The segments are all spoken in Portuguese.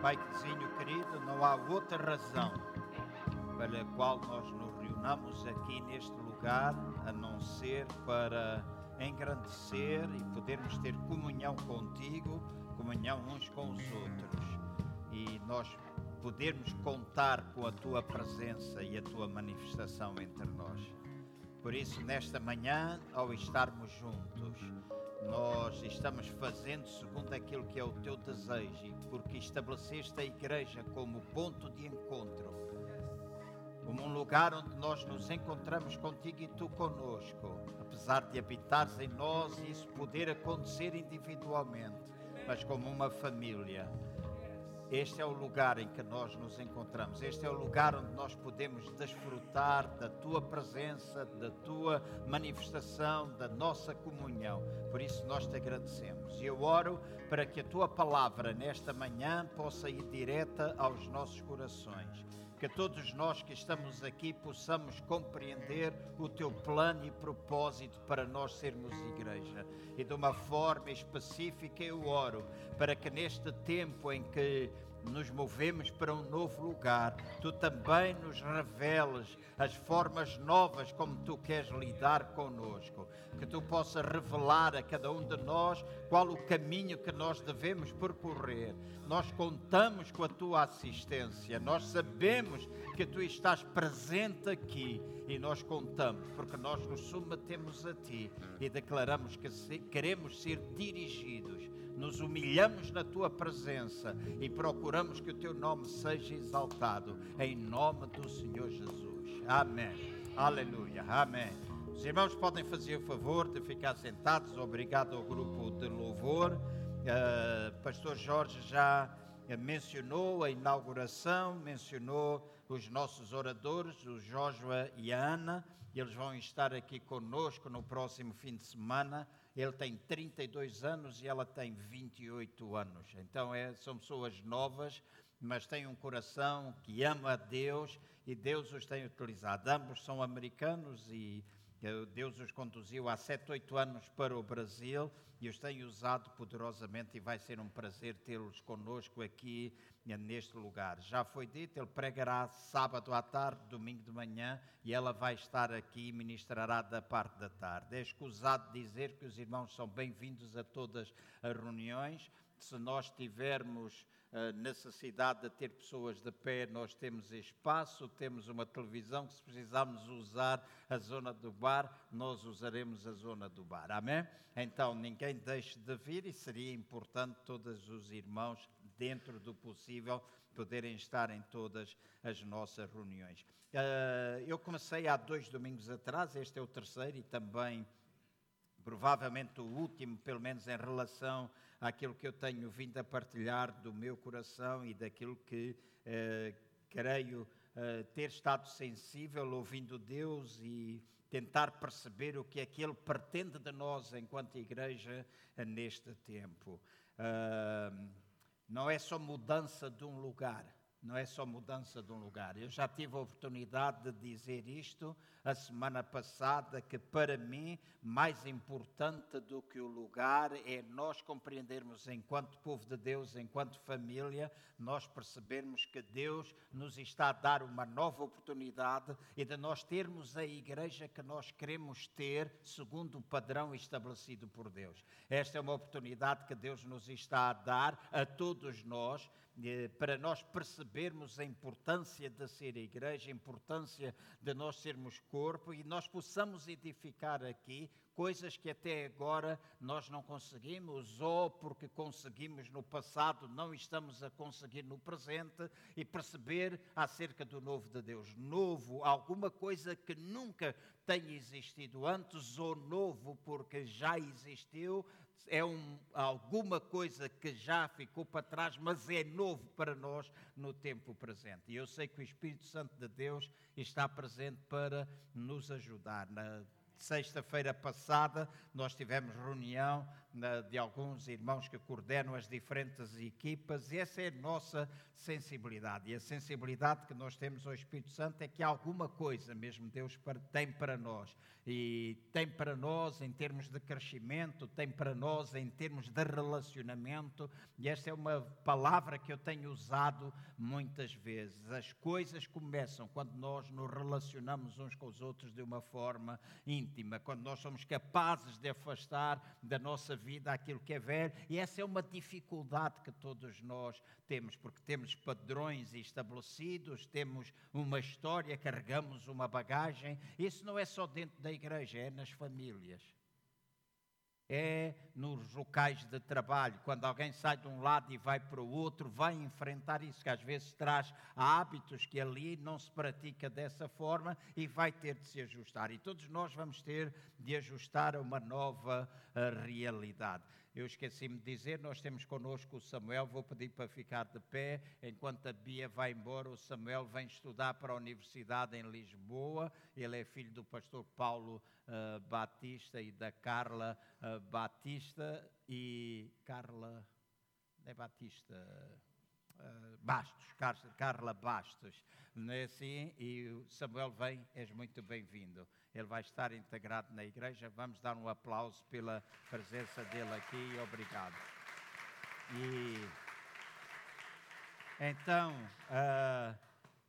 Paizinho querido, não há outra razão pela qual nós nos reunamos aqui neste lugar a não ser para engrandecer e podermos ter comunhão contigo, comunhão uns com os outros. E nós podermos contar com a tua presença e a tua manifestação entre nós. Por isso, nesta manhã, ao estarmos juntos, nós estamos fazendo segundo aquilo que é o teu desejo, porque estabeleceste a igreja como ponto de encontro, como um lugar onde nós nos encontramos contigo e tu conosco, apesar de habitares em nós e isso poder acontecer individualmente, mas como uma família. Este é o lugar em que nós nos encontramos. Este é o lugar onde nós podemos desfrutar da tua presença, da tua manifestação, da nossa comunhão. Por isso nós te agradecemos. E eu oro para que a tua palavra nesta manhã possa ir direta aos nossos corações que todos nós que estamos aqui possamos compreender o teu plano e propósito para nós sermos igreja. E de uma forma específica eu oro para que neste tempo em que nos movemos para um novo lugar, tu também nos reveles as formas novas como tu queres lidar conosco, que tu possas revelar a cada um de nós qual o caminho que nós devemos percorrer. Nós contamos com a tua assistência, nós sabemos que tu estás presente aqui e nós contamos, porque nós nos submetemos a ti e declaramos que queremos ser dirigidos nos humilhamos na tua presença e procuramos que o teu nome seja exaltado, em nome do Senhor Jesus. Amém. Aleluia. Amém. Os irmãos podem fazer o favor de ficar sentados. Obrigado ao grupo de louvor. Uh, Pastor Jorge já mencionou a inauguração, mencionou os nossos oradores, o Joshua e a Ana. Eles vão estar aqui conosco no próximo fim de semana. Ele tem 32 anos e ela tem 28 anos. Então é, são pessoas novas, mas têm um coração que ama a Deus e Deus os tem utilizado. Ambos são americanos e Deus os conduziu há 7, 8 anos para o Brasil e os tem usado poderosamente e vai ser um prazer tê-los conosco aqui neste lugar. Já foi dito, ele pregará sábado à tarde, domingo de manhã, e ela vai estar aqui e ministrará da parte da tarde. É escusado dizer que os irmãos são bem-vindos a todas as reuniões. Se nós tivermos necessidade de ter pessoas de pé, nós temos espaço, temos uma televisão que se precisarmos usar a zona do bar, nós usaremos a zona do bar. Amém? Então, ninguém deixe de vir e seria importante todos os irmãos dentro do possível, poderem estar em todas as nossas reuniões. Uh, eu comecei há dois domingos atrás, este é o terceiro e também provavelmente o último, pelo menos em relação àquilo que eu tenho vindo a partilhar do meu coração e daquilo que uh, creio uh, ter estado sensível ouvindo Deus e tentar perceber o que é que Ele pretende de nós enquanto igreja neste tempo. Uh, não é só mudança de um lugar, não é só mudança de um lugar. Eu já tive a oportunidade de dizer isto a semana passada, que para mim, mais importante do que o lugar é nós compreendermos, enquanto povo de Deus, enquanto família, nós percebermos que Deus nos está a dar uma nova oportunidade e de nós termos a igreja que nós queremos ter, segundo o padrão estabelecido por Deus. Esta é uma oportunidade que Deus nos está a dar a todos nós para nós percebermos a importância de ser a igreja, a importância de nós sermos corpo e nós possamos edificar aqui coisas que até agora nós não conseguimos, ou porque conseguimos no passado, não estamos a conseguir no presente, e perceber acerca do novo de Deus. Novo, alguma coisa que nunca tenha existido antes, ou novo porque já existiu, é um, alguma coisa que já ficou para trás, mas é novo para nós no tempo presente. E eu sei que o Espírito Santo de Deus está presente para nos ajudar. Na sexta-feira passada nós tivemos reunião de alguns irmãos que coordenam as diferentes equipas, e essa é a nossa sensibilidade. E a sensibilidade que nós temos ao Espírito Santo é que alguma coisa mesmo Deus tem para nós. E tem para nós em termos de crescimento, tem para nós em termos de relacionamento, e esta é uma palavra que eu tenho usado muitas vezes. As coisas começam quando nós nos relacionamos uns com os outros de uma forma íntima, quando nós somos capazes de afastar da nossa vida aquilo que é velho, e essa é uma dificuldade que todos nós temos, porque temos padrões estabelecidos, temos uma história, carregamos uma bagagem. Isso não é só dentro da igreja, é nas famílias é nos locais de trabalho, quando alguém sai de um lado e vai para o outro, vai enfrentar isso, que às vezes traz hábitos que ali não se pratica dessa forma e vai ter de se ajustar. E todos nós vamos ter de ajustar a uma nova uh, realidade. Eu esqueci-me de dizer, nós temos connosco o Samuel, vou pedir para ficar de pé, enquanto a Bia vai embora, o Samuel vem estudar para a Universidade em Lisboa, ele é filho do pastor Paulo uh, Batista e da Carla uh, Batista, e Carla, é Batista... Uh, Bastos, Carla Bastos, não é assim? E Samuel vem, és muito bem-vindo ele vai estar integrado na igreja. Vamos dar um aplauso pela presença dele aqui. Obrigado. E então, uh,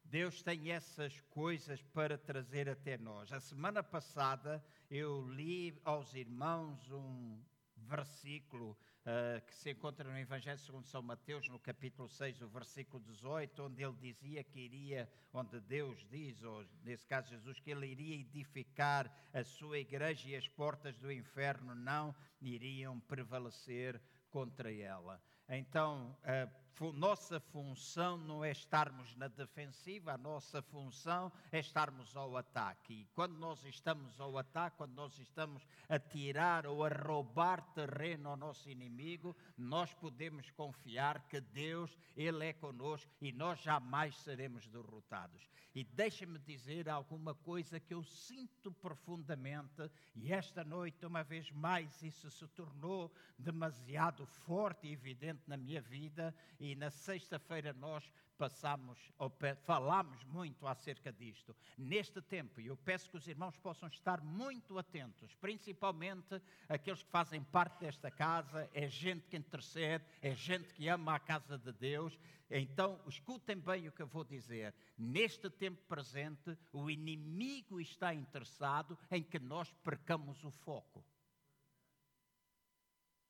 Deus tem essas coisas para trazer até nós. A semana passada eu li aos irmãos um versículo uh, que se encontra no Evangelho segundo São Mateus, no capítulo 6, o versículo 18, onde ele dizia que iria, onde Deus diz, ou nesse caso Jesus, que ele iria edificar a sua igreja e as portas do inferno não iriam prevalecer contra ela. Então, a nossa função não é estarmos na defensiva, a nossa função é estarmos ao ataque. E quando nós estamos ao ataque, quando nós estamos a tirar ou a roubar terreno ao nosso inimigo, nós podemos confiar que Deus, Ele é conosco e nós jamais seremos derrotados. E deixa-me dizer alguma coisa que eu sinto profundamente, e esta noite, uma vez mais, isso se tornou demasiado forte e evidente na minha vida, e na sexta-feira nós passamos, ou falamos muito acerca disto. Neste tempo, e eu peço que os irmãos possam estar muito atentos, principalmente aqueles que fazem parte desta casa, é gente que intercede, é gente que ama a casa de Deus. Então, escutem bem o que eu vou dizer. Neste tempo presente, o inimigo está interessado em que nós percamos o foco.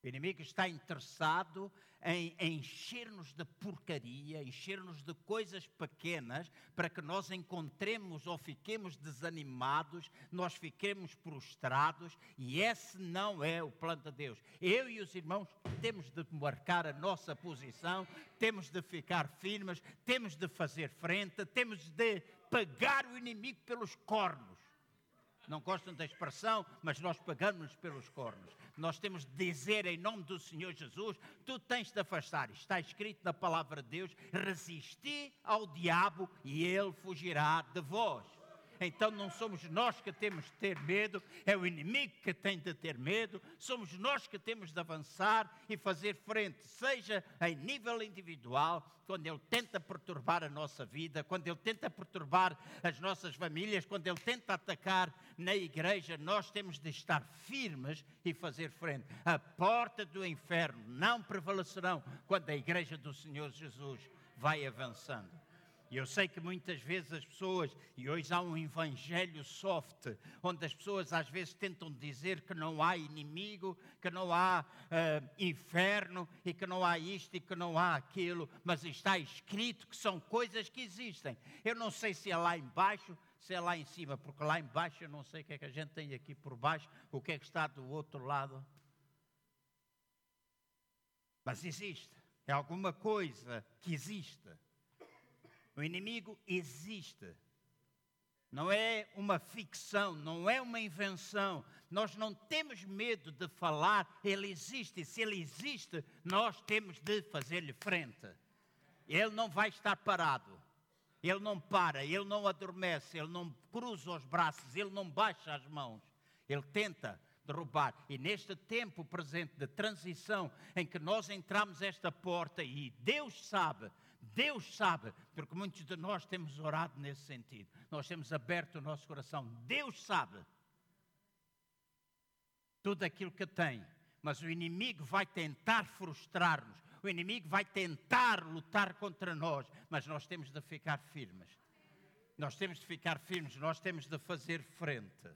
O inimigo está interessado em encher-nos de porcaria, encher-nos de coisas pequenas, para que nós encontremos ou fiquemos desanimados, nós fiquemos prostrados, e esse não é o plano de Deus. Eu e os irmãos temos de marcar a nossa posição, temos de ficar firmes, temos de fazer frente, temos de pegar o inimigo pelos cornos. Não gostam da expressão, mas nós pagamos-nos pelos cornos nós temos de dizer em nome do Senhor Jesus: tu tens de afastar. Está escrito na palavra de Deus: resisti ao diabo e ele fugirá de vós. Então não somos nós que temos de ter medo, é o inimigo que tem de ter medo, somos nós que temos de avançar e fazer frente, seja em nível individual, quando ele tenta perturbar a nossa vida, quando ele tenta perturbar as nossas famílias, quando ele tenta atacar na igreja, nós temos de estar firmes e fazer frente. A porta do inferno não prevalecerão quando a igreja do Senhor Jesus vai avançando. E eu sei que muitas vezes as pessoas, e hoje há um evangelho soft, onde as pessoas às vezes tentam dizer que não há inimigo, que não há uh, inferno, e que não há isto e que não há aquilo, mas está escrito que são coisas que existem. Eu não sei se é lá embaixo, se é lá em cima, porque lá embaixo eu não sei o que é que a gente tem aqui por baixo, o que é que está do outro lado. Mas existe, é alguma coisa que existe. O inimigo existe. Não é uma ficção, não é uma invenção. Nós não temos medo de falar, ele existe. Se ele existe, nós temos de fazer-lhe frente. Ele não vai estar parado. Ele não para, ele não adormece, ele não cruza os braços, ele não baixa as mãos. Ele tenta derrubar. E neste tempo presente de transição em que nós entramos esta porta e Deus sabe, Deus sabe, porque muitos de nós temos orado nesse sentido. Nós temos aberto o nosso coração. Deus sabe tudo aquilo que tem, mas o inimigo vai tentar frustrar-nos. O inimigo vai tentar lutar contra nós, mas nós temos de ficar firmes. Nós temos de ficar firmes, nós temos de fazer frente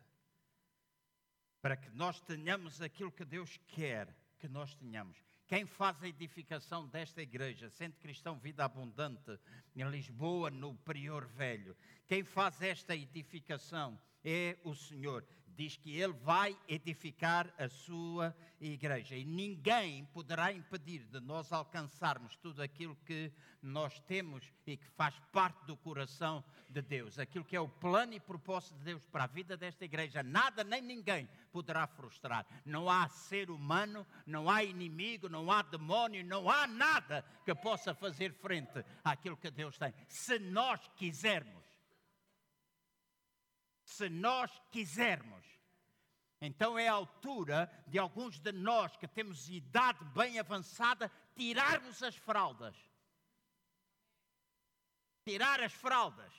para que nós tenhamos aquilo que Deus quer que nós tenhamos. Quem faz a edificação desta igreja, Centro Cristão Vida Abundante, em Lisboa, no Prior Velho, quem faz esta edificação é o Senhor diz que ele vai edificar a sua igreja e ninguém poderá impedir de nós alcançarmos tudo aquilo que nós temos e que faz parte do coração de Deus, aquilo que é o plano e propósito de Deus para a vida desta igreja. Nada nem ninguém poderá frustrar. Não há ser humano, não há inimigo, não há demónio, não há nada que possa fazer frente àquilo que Deus tem, se nós quisermos se nós quisermos. Então é a altura de alguns de nós que temos idade bem avançada tirarmos as fraldas. Tirar as fraldas.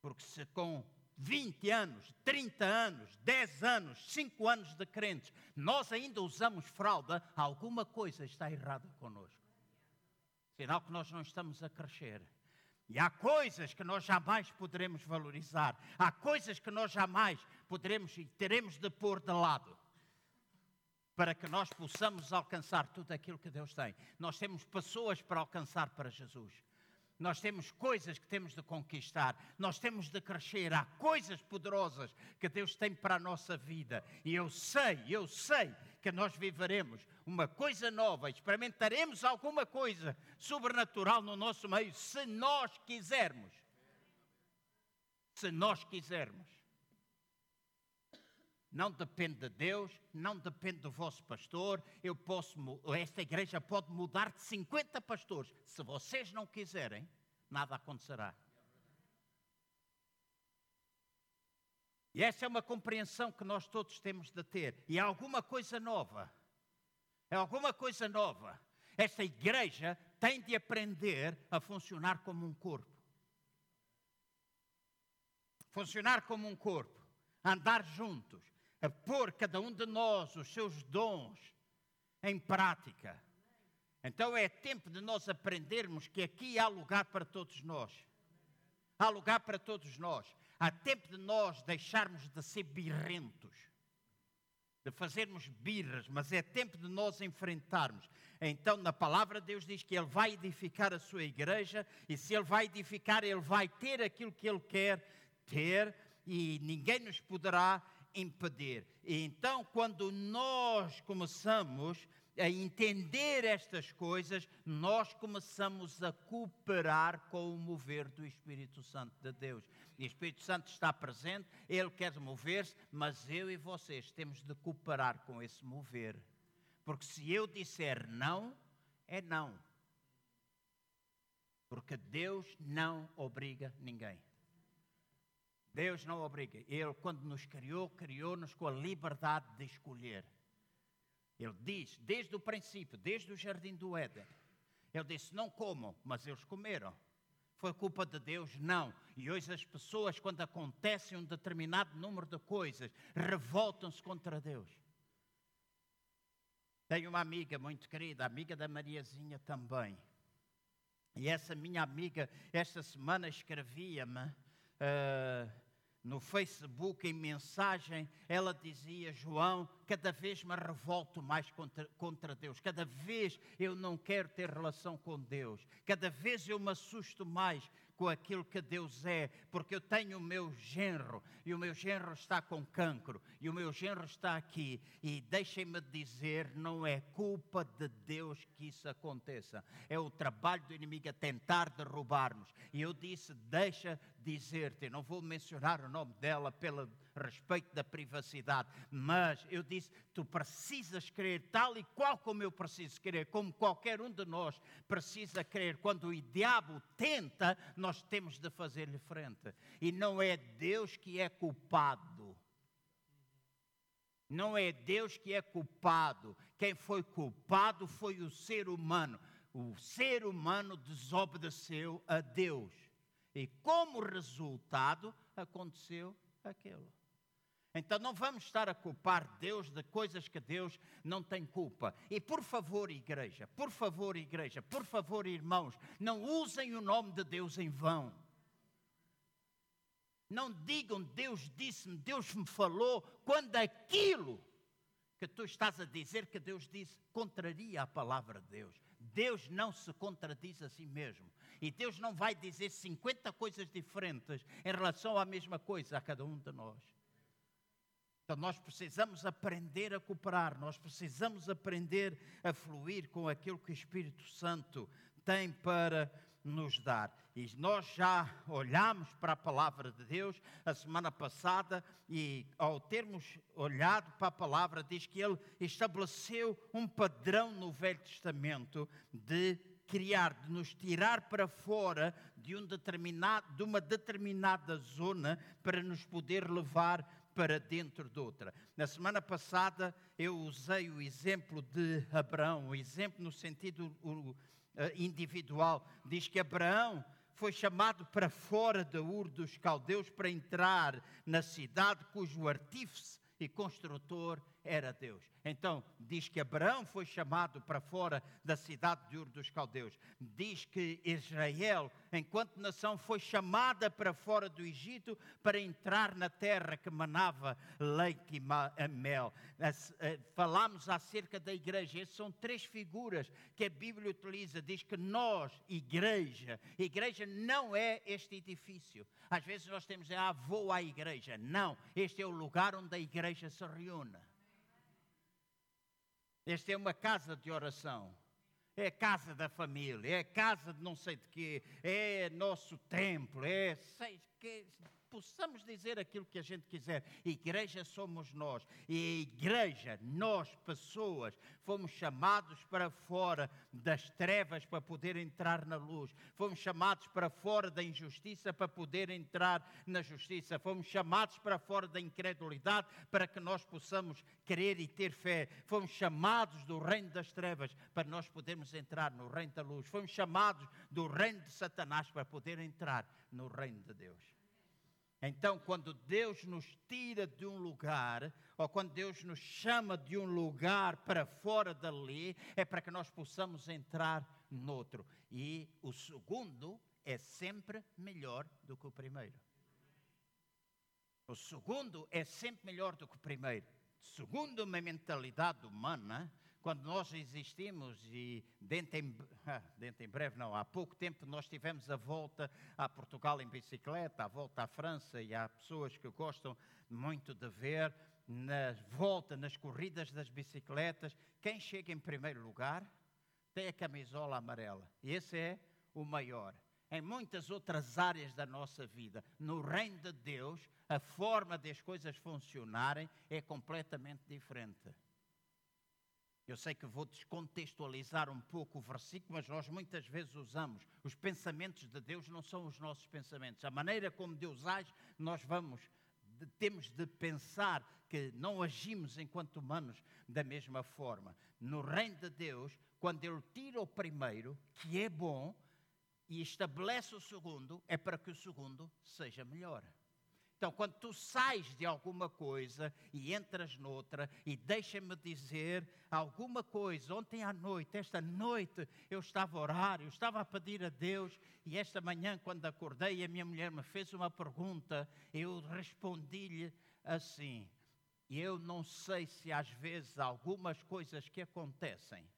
Porque se com 20 anos, 30 anos, 10 anos, 5 anos de crentes, nós ainda usamos fralda, alguma coisa está errada connosco. Sinal que nós não estamos a crescer. E há coisas que nós jamais poderemos valorizar, há coisas que nós jamais poderemos e teremos de pôr de lado para que nós possamos alcançar tudo aquilo que Deus tem. Nós temos pessoas para alcançar para Jesus. Nós temos coisas que temos de conquistar, nós temos de crescer. Há coisas poderosas que Deus tem para a nossa vida. E eu sei, eu sei que nós viveremos uma coisa nova, experimentaremos alguma coisa sobrenatural no nosso meio, se nós quisermos. Se nós quisermos. Não depende de Deus, não depende do vosso pastor. Eu posso, esta igreja pode mudar de 50 pastores. Se vocês não quiserem, nada acontecerá. E essa é uma compreensão que nós todos temos de ter. E é alguma coisa nova. É alguma coisa nova. Esta igreja tem de aprender a funcionar como um corpo. Funcionar como um corpo. Andar juntos a pôr cada um de nós os seus dons em prática. Então é tempo de nós aprendermos que aqui há lugar para todos nós. Há lugar para todos nós. Há tempo de nós deixarmos de ser birrentos, de fazermos birras, mas é tempo de nós enfrentarmos. Então, na palavra de Deus diz que Ele vai edificar a sua igreja, e se Ele vai edificar, Ele vai ter aquilo que Ele quer ter, e ninguém nos poderá impedir. E então, quando nós começamos a entender estas coisas, nós começamos a cooperar com o mover do Espírito Santo de Deus. E o Espírito Santo está presente, ele quer mover-se, mas eu e vocês temos de cooperar com esse mover. Porque se eu disser não, é não. Porque Deus não obriga ninguém. Deus não obriga. Ele, quando nos criou, criou-nos com a liberdade de escolher. Ele diz, desde o princípio, desde o jardim do Éden, ele disse: Não comam, mas eles comeram. Foi culpa de Deus? Não. E hoje as pessoas, quando acontece um determinado número de coisas, revoltam-se contra Deus. Tenho uma amiga muito querida, amiga da Mariazinha também. E essa minha amiga, esta semana escrevia-me uh, no Facebook, em mensagem, ela dizia: João, cada vez me revolto mais contra, contra, Deus, cada vez eu não quero ter relação com Deus, cada vez eu me assusto mais com aquilo que Deus é, porque eu tenho o meu genro e o meu genro está com cancro e o meu genro está aqui. E deixem-me dizer, não é culpa de Deus que isso aconteça, é o trabalho do inimigo a tentar derrubar-nos. E eu disse: Deixa dizer-te, não vou mencionar o nome dela pelo respeito da privacidade, mas eu disse: Tu precisas crer tal e qual como eu preciso crer, como qualquer um de nós precisa crer. Quando o diabo tenta, nós temos de fazer-lhe frente. E não é Deus que é culpado. Não é Deus que é culpado. Quem foi culpado foi o ser humano. O ser humano desobedeceu a Deus. E como resultado aconteceu aquilo. Então não vamos estar a culpar Deus de coisas que Deus não tem culpa. E por favor, igreja, por favor, igreja, por favor, irmãos, não usem o nome de Deus em vão. Não digam Deus disse-me, Deus me falou, quando aquilo que tu estás a dizer que Deus disse contraria a palavra de Deus. Deus não se contradiz a si mesmo. E Deus não vai dizer 50 coisas diferentes em relação à mesma coisa a cada um de nós. Então nós precisamos aprender a cooperar, nós precisamos aprender a fluir com aquilo que o Espírito Santo tem para nos dar. Nós já olhamos para a palavra de Deus a semana passada e ao termos olhado para a palavra diz que ele estabeleceu um padrão no Velho Testamento de criar, de nos tirar para fora de, um determinado, de uma determinada zona para nos poder levar para dentro de outra. Na semana passada eu usei o exemplo de Abraão, o exemplo no sentido individual. Diz que Abraão foi chamado para fora da Ur dos Caldeus para entrar na cidade cujo artífice e construtor era Deus. Então, diz que Abraão foi chamado para fora da cidade de Ur dos Caldeus. Diz que Israel, enquanto nação, foi chamada para fora do Egito para entrar na terra que manava leite e mel. Eh, falamos acerca da igreja. Essas são três figuras que a Bíblia utiliza. Diz que nós, igreja, igreja não é este edifício. Às vezes nós temos, ah, vou à igreja. Não, este é o lugar onde a igreja se reúne. Esta é uma casa de oração. É a casa da família, é a casa de não sei de quê, é nosso templo, é sei que possamos dizer aquilo que a gente quiser. Igreja somos nós. E igreja, nós, pessoas, fomos chamados para fora das trevas para poder entrar na luz. Fomos chamados para fora da injustiça para poder entrar na justiça. Fomos chamados para fora da incredulidade para que nós possamos crer e ter fé. Fomos chamados do reino das trevas para nós podermos entrar no reino da luz. Fomos chamados do reino de Satanás para poder entrar no reino de Deus. Então, quando Deus nos tira de um lugar, ou quando Deus nos chama de um lugar para fora dali, é para que nós possamos entrar noutro. E o segundo é sempre melhor do que o primeiro. O segundo é sempre melhor do que o primeiro. Segundo uma mentalidade humana, quando nós existimos e dentro em, dentro em breve, não, há pouco tempo nós tivemos a volta a Portugal em bicicleta, a volta à França e há pessoas que gostam muito de ver na volta, nas corridas das bicicletas, quem chega em primeiro lugar tem a camisola amarela. Esse é o maior. Em muitas outras áreas da nossa vida, no reino de Deus, a forma das coisas funcionarem é completamente diferente. Eu sei que vou descontextualizar um pouco o versículo, mas nós muitas vezes usamos. Os pensamentos de Deus não são os nossos pensamentos. A maneira como Deus age, nós vamos, temos de pensar que não agimos enquanto humanos da mesma forma. No reino de Deus, quando Ele tira o primeiro, que é bom, e estabelece o segundo, é para que o segundo seja melhor. Então, quando tu sais de alguma coisa e entras noutra, e deixa-me dizer alguma coisa, ontem à noite, esta noite, eu estava a orar, eu estava a pedir a Deus, e esta manhã, quando acordei, a minha mulher me fez uma pergunta, eu respondi-lhe assim. Eu não sei se às vezes algumas coisas que acontecem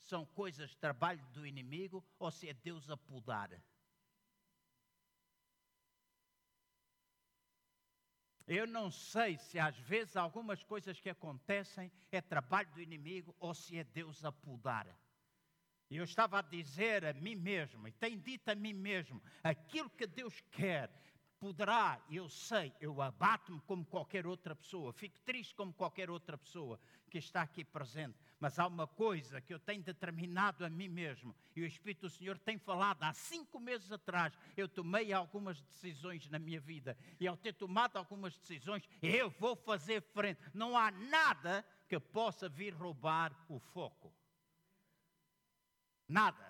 são coisas de trabalho do inimigo ou se é Deus a podar. Eu não sei se às vezes algumas coisas que acontecem é trabalho do inimigo ou se é Deus a podar. E eu estava a dizer a mim mesmo, e tenho dito a mim mesmo, aquilo que Deus quer poderá, eu sei, eu abato-me como qualquer outra pessoa, fico triste como qualquer outra pessoa que está aqui presente, mas há uma coisa que eu tenho determinado a mim mesmo, e o Espírito do Senhor tem falado há cinco meses atrás, eu tomei algumas decisões na minha vida, e ao ter tomado algumas decisões, eu vou fazer frente, não há nada que possa vir roubar o foco. Nada.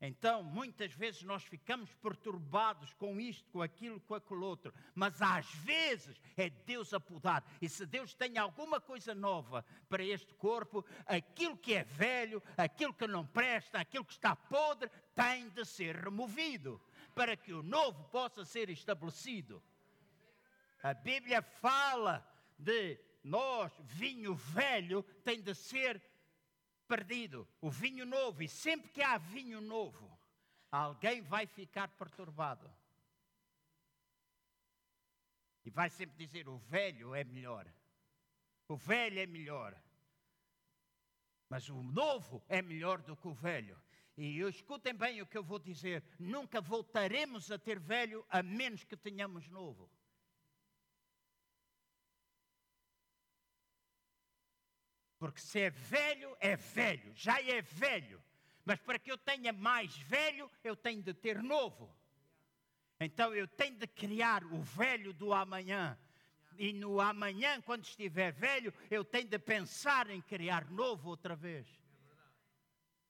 Então, muitas vezes nós ficamos perturbados com isto, com aquilo, com aquele outro, mas às vezes é Deus a podar. E se Deus tem alguma coisa nova para este corpo, aquilo que é velho, aquilo que não presta, aquilo que está podre, tem de ser removido para que o novo possa ser estabelecido. A Bíblia fala de nós, vinho velho, tem de ser perdido, o vinho novo, e sempre que há vinho novo, alguém vai ficar perturbado. E vai sempre dizer: o velho é melhor. O velho é melhor. Mas o novo é melhor do que o velho. E escutem bem o que eu vou dizer: nunca voltaremos a ter velho a menos que tenhamos novo. Porque se é velho, é velho, já é velho. Mas para que eu tenha mais velho, eu tenho de ter novo. Então eu tenho de criar o velho do amanhã. E no amanhã, quando estiver velho, eu tenho de pensar em criar novo outra vez.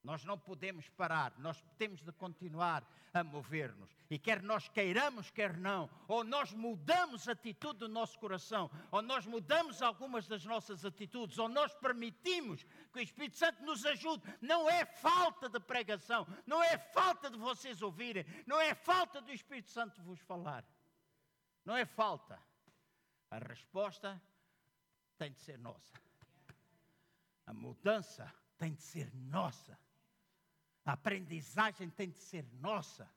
Nós não podemos parar, nós temos de continuar a mover-nos. E quer nós queiramos, quer não, ou nós mudamos a atitude do nosso coração, ou nós mudamos algumas das nossas atitudes, ou nós permitimos que o Espírito Santo nos ajude. Não é falta de pregação, não é falta de vocês ouvirem, não é falta do Espírito Santo vos falar. Não é falta. A resposta tem de ser nossa. A mudança tem de ser nossa. A aprendizagem tem de ser nossa.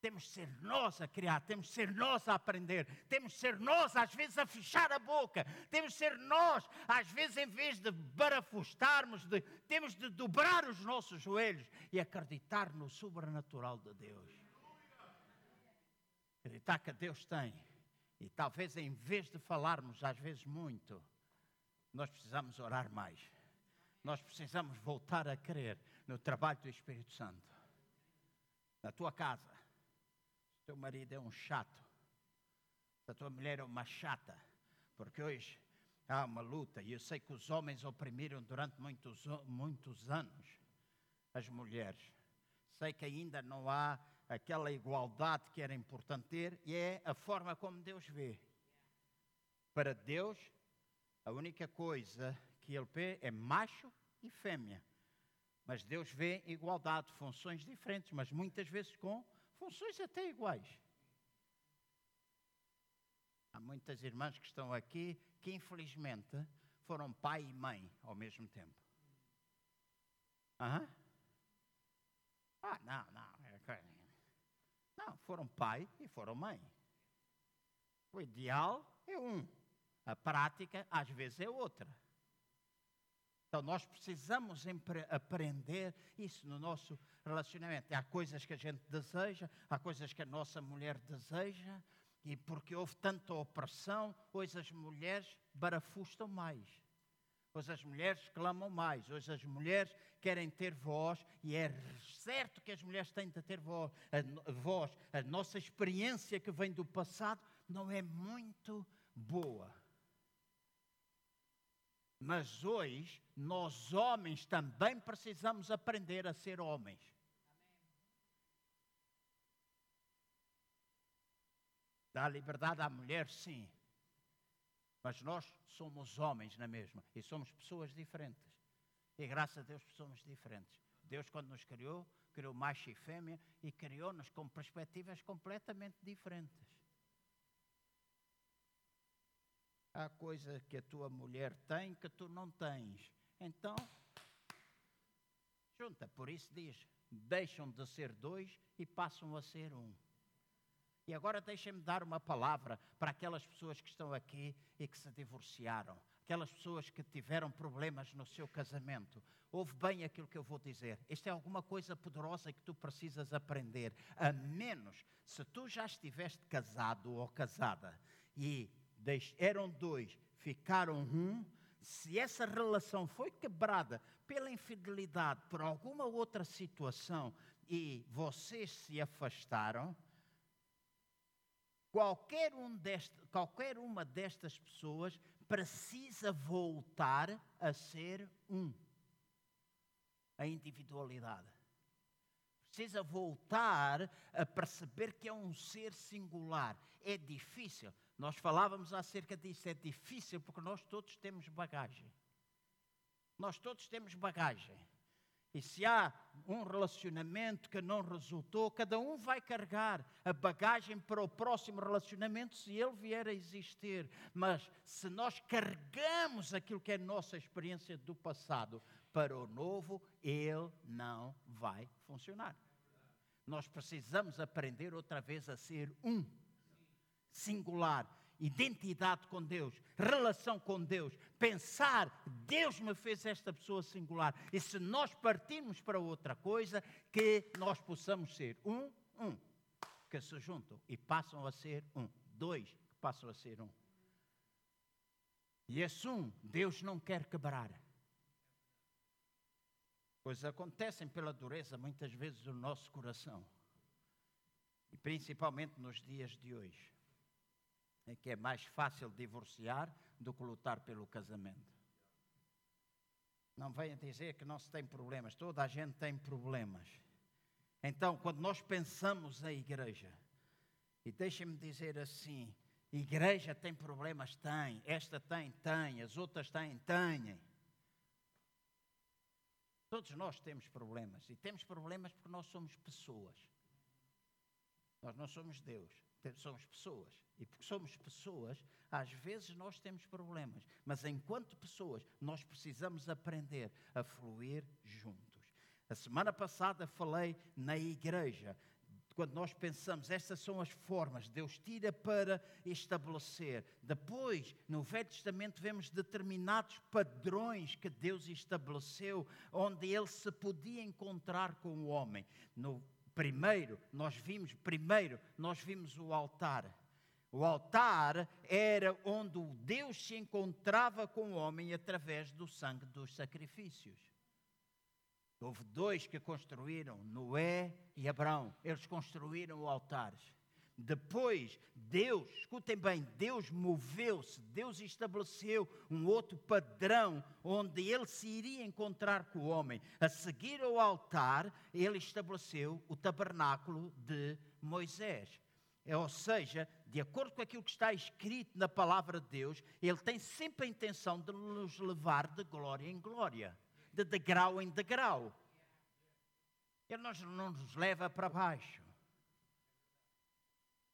Temos de ser nós a criar, temos de ser nós a aprender, temos de ser nós, às vezes, a fechar a boca, temos de ser nós, às vezes, em vez de barafustarmos, de, temos de dobrar os nossos joelhos e acreditar no sobrenatural de Deus. Acreditar que Deus tem. E talvez, em vez de falarmos, às vezes, muito, nós precisamos orar mais. Nós precisamos voltar a crer no trabalho do Espírito Santo. Na tua casa, se teu marido é um chato, se a tua mulher é uma chata, porque hoje há uma luta, e eu sei que os homens oprimiram durante muitos, muitos anos as mulheres. Sei que ainda não há aquela igualdade que era importante ter, e é a forma como Deus vê. Para Deus, a única coisa que ele é macho e fêmea. Mas Deus vê igualdade, funções diferentes, mas muitas vezes com funções até iguais. Há muitas irmãs que estão aqui que, infelizmente, foram pai e mãe ao mesmo tempo. Aham? Ah, não, não. É não, foram pai e foram mãe. O ideal é um. A prática, às vezes, é outra. Então nós precisamos aprender isso no nosso relacionamento. Há coisas que a gente deseja, há coisas que a nossa mulher deseja, e porque houve tanta opressão, hoje as mulheres barafustam mais. Hoje as mulheres clamam mais, hoje as mulheres querem ter voz, e é certo que as mulheres têm de ter voz. A, voz. a nossa experiência que vem do passado não é muito boa. Mas hoje, nós homens também precisamos aprender a ser homens. Dá liberdade à mulher, sim. Mas nós somos homens na mesma e somos pessoas diferentes. E graças a Deus somos diferentes. Deus, quando nos criou, criou macho e fêmea e criou-nos com perspectivas completamente diferentes. Há coisa que a tua mulher tem que tu não tens. Então, junta. Por isso diz: deixam de ser dois e passam a ser um. E agora deixem-me dar uma palavra para aquelas pessoas que estão aqui e que se divorciaram. aquelas pessoas que tiveram problemas no seu casamento, ouve bem aquilo que eu vou dizer. Isto é alguma coisa poderosa que tu precisas aprender, a menos se tu já estiveste casado ou casada e eram dois, ficaram um, se essa relação foi quebrada pela infidelidade, por alguma outra situação e vocês se afastaram, qualquer, um deste, qualquer uma destas pessoas precisa voltar a ser um. A individualidade. Precisa voltar a perceber que é um ser singular. É difícil. Nós falávamos acerca disso. É difícil porque nós todos temos bagagem. Nós todos temos bagagem. E se há um relacionamento que não resultou, cada um vai carregar a bagagem para o próximo relacionamento se ele vier a existir. Mas se nós carregamos aquilo que é nossa experiência do passado para o novo, ele não vai funcionar. Nós precisamos aprender outra vez a ser um, singular identidade com Deus, relação com Deus, pensar, Deus me fez esta pessoa singular. E se nós partirmos para outra coisa, que nós possamos ser um, um, que se juntam e passam a ser um, dois que passam a ser um. E esse um, Deus não quer quebrar. Pois acontecem pela dureza muitas vezes do nosso coração. E principalmente nos dias de hoje é que é mais fácil divorciar do que lutar pelo casamento. Não venha dizer que não se tem problemas, toda a gente tem problemas. Então, quando nós pensamos na igreja, e deixem-me dizer assim: igreja tem problemas? Tem, esta tem, tem, as outras têm, têm. Todos nós temos problemas, e temos problemas porque nós somos pessoas. Nós não somos Deus, somos pessoas. E porque somos pessoas, às vezes nós temos problemas, mas enquanto pessoas, nós precisamos aprender a fluir juntos. A semana passada falei na igreja, quando nós pensamos, estas são as formas, Deus tira para estabelecer. Depois, no Velho Testamento, vemos determinados padrões que Deus estabeleceu, onde ele se podia encontrar com o homem. No primeiro, nós vimos, primeiro, nós vimos o altar. O altar era onde o Deus se encontrava com o homem através do sangue dos sacrifícios. Houve dois que construíram, Noé e Abraão. Eles construíram altares. Depois, Deus, escutem bem, Deus moveu-se, Deus estabeleceu um outro padrão onde ele se iria encontrar com o homem. A seguir ao altar, ele estabeleceu o tabernáculo de Moisés. É, ou seja, de acordo com aquilo que está escrito na palavra de Deus, Ele tem sempre a intenção de nos levar de glória em glória, de degrau em degrau. Ele não nos leva para baixo.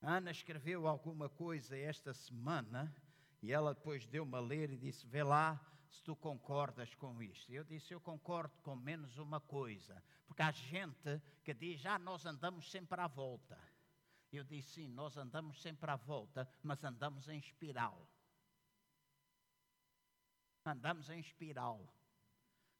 Ana escreveu alguma coisa esta semana e ela depois deu-me a ler e disse: Vê lá se tu concordas com isto. Eu disse: Eu concordo com menos uma coisa, porque há gente que diz: Ah, nós andamos sempre à volta. Eu disse: sim, nós andamos sempre à volta, mas andamos em espiral. Andamos em espiral.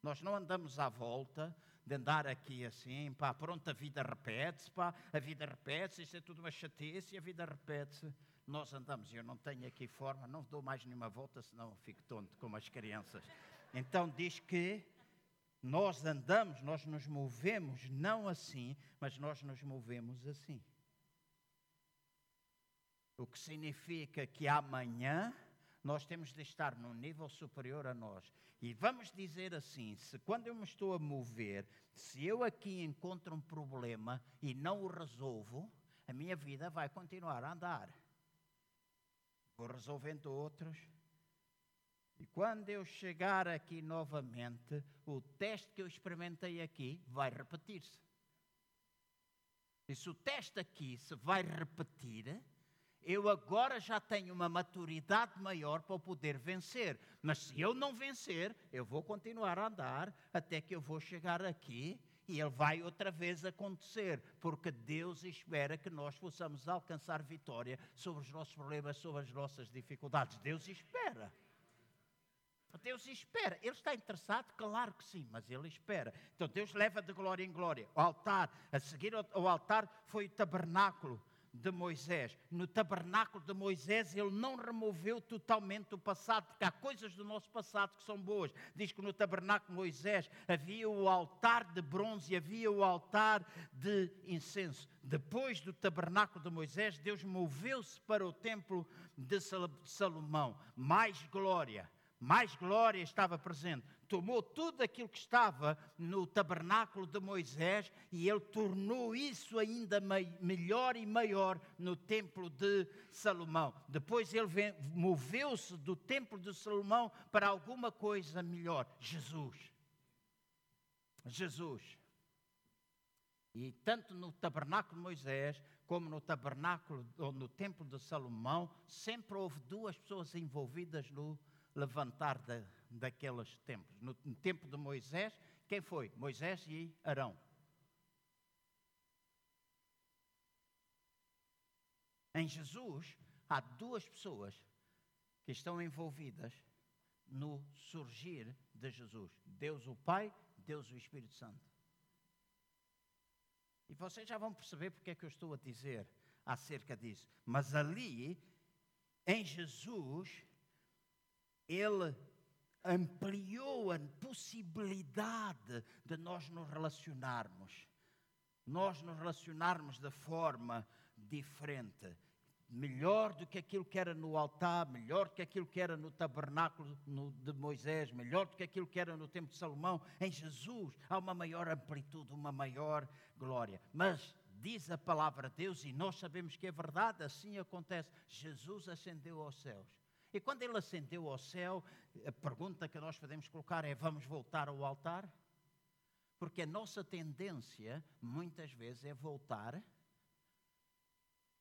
Nós não andamos à volta de andar aqui assim, pá, pronto, a vida repete-se, pá, a vida repete-se, isto é tudo uma chatice e a vida repete-se. Nós andamos, eu não tenho aqui forma, não dou mais nenhuma volta, senão fico tonto como as crianças. Então diz que nós andamos, nós nos movemos não assim, mas nós nos movemos assim. O que significa que amanhã nós temos de estar num nível superior a nós. E vamos dizer assim: se quando eu me estou a mover, se eu aqui encontro um problema e não o resolvo, a minha vida vai continuar a andar. Vou resolvendo outros. E quando eu chegar aqui novamente, o teste que eu experimentei aqui vai repetir-se. E se o teste aqui se vai repetir, eu agora já tenho uma maturidade maior para poder vencer. Mas se eu não vencer, eu vou continuar a andar até que eu vou chegar aqui e ele vai outra vez acontecer, porque Deus espera que nós possamos alcançar vitória sobre os nossos problemas, sobre as nossas dificuldades. Deus espera. Deus espera. Ele está interessado? Claro que sim, mas ele espera. Então Deus leva de glória em glória. O altar, a seguir ao altar, foi o tabernáculo de Moisés. No tabernáculo de Moisés, ele não removeu totalmente o passado, porque há coisas do nosso passado que são boas. Diz que no tabernáculo de Moisés havia o altar de bronze e havia o altar de incenso. Depois do tabernáculo de Moisés, Deus moveu-se para o templo de Salomão. Mais glória mais glória estava presente. Tomou tudo aquilo que estava no tabernáculo de Moisés e ele tornou isso ainda melhor e maior no templo de Salomão. Depois ele moveu-se do templo de Salomão para alguma coisa melhor: Jesus. Jesus. E tanto no tabernáculo de Moisés como no tabernáculo ou no templo de Salomão, sempre houve duas pessoas envolvidas no levantar da, daqueles templos. No, no tempo de Moisés, quem foi? Moisés e Arão. Em Jesus, há duas pessoas que estão envolvidas no surgir de Jesus: Deus o Pai, Deus o Espírito Santo. E vocês já vão perceber porque é que eu estou a dizer acerca disso. Mas ali, em Jesus, ele ampliou a possibilidade de nós nos relacionarmos. Nós nos relacionarmos de forma diferente. Melhor do que aquilo que era no altar, melhor do que aquilo que era no tabernáculo de Moisés, melhor do que aquilo que era no templo de Salomão. Em Jesus há uma maior amplitude, uma maior glória. Mas diz a palavra de Deus, e nós sabemos que é verdade, assim acontece. Jesus ascendeu aos céus e quando ele ascendeu ao céu, a pergunta que nós podemos colocar é: vamos voltar ao altar? Porque a nossa tendência, muitas vezes, é voltar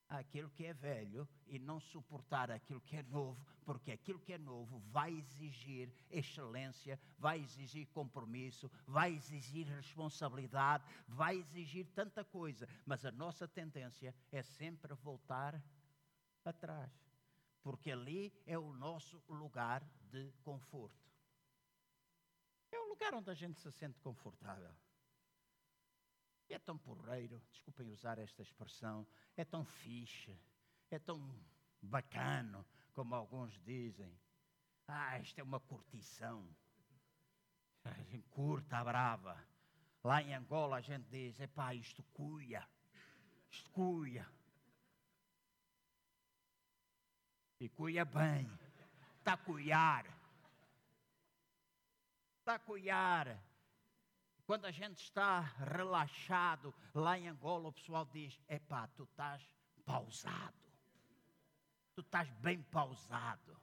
àquilo que é velho e não suportar aquilo que é novo, porque aquilo que é novo vai exigir excelência, vai exigir compromisso, vai exigir responsabilidade, vai exigir tanta coisa, mas a nossa tendência é sempre voltar atrás porque ali é o nosso lugar de conforto. É o lugar onde a gente se sente confortável. É tão porreiro, desculpem usar esta expressão, é tão fixe, é tão bacano, como alguns dizem. Ah, isto é uma curtição. A gente curta brava. Lá em Angola a gente diz, epá, isto cuia, isto cuia. E cuia bem. Está a cuiar. Está a cuiar. Quando a gente está relaxado, lá em Angola o pessoal diz: epá, tu estás pausado. Tu estás bem pausado.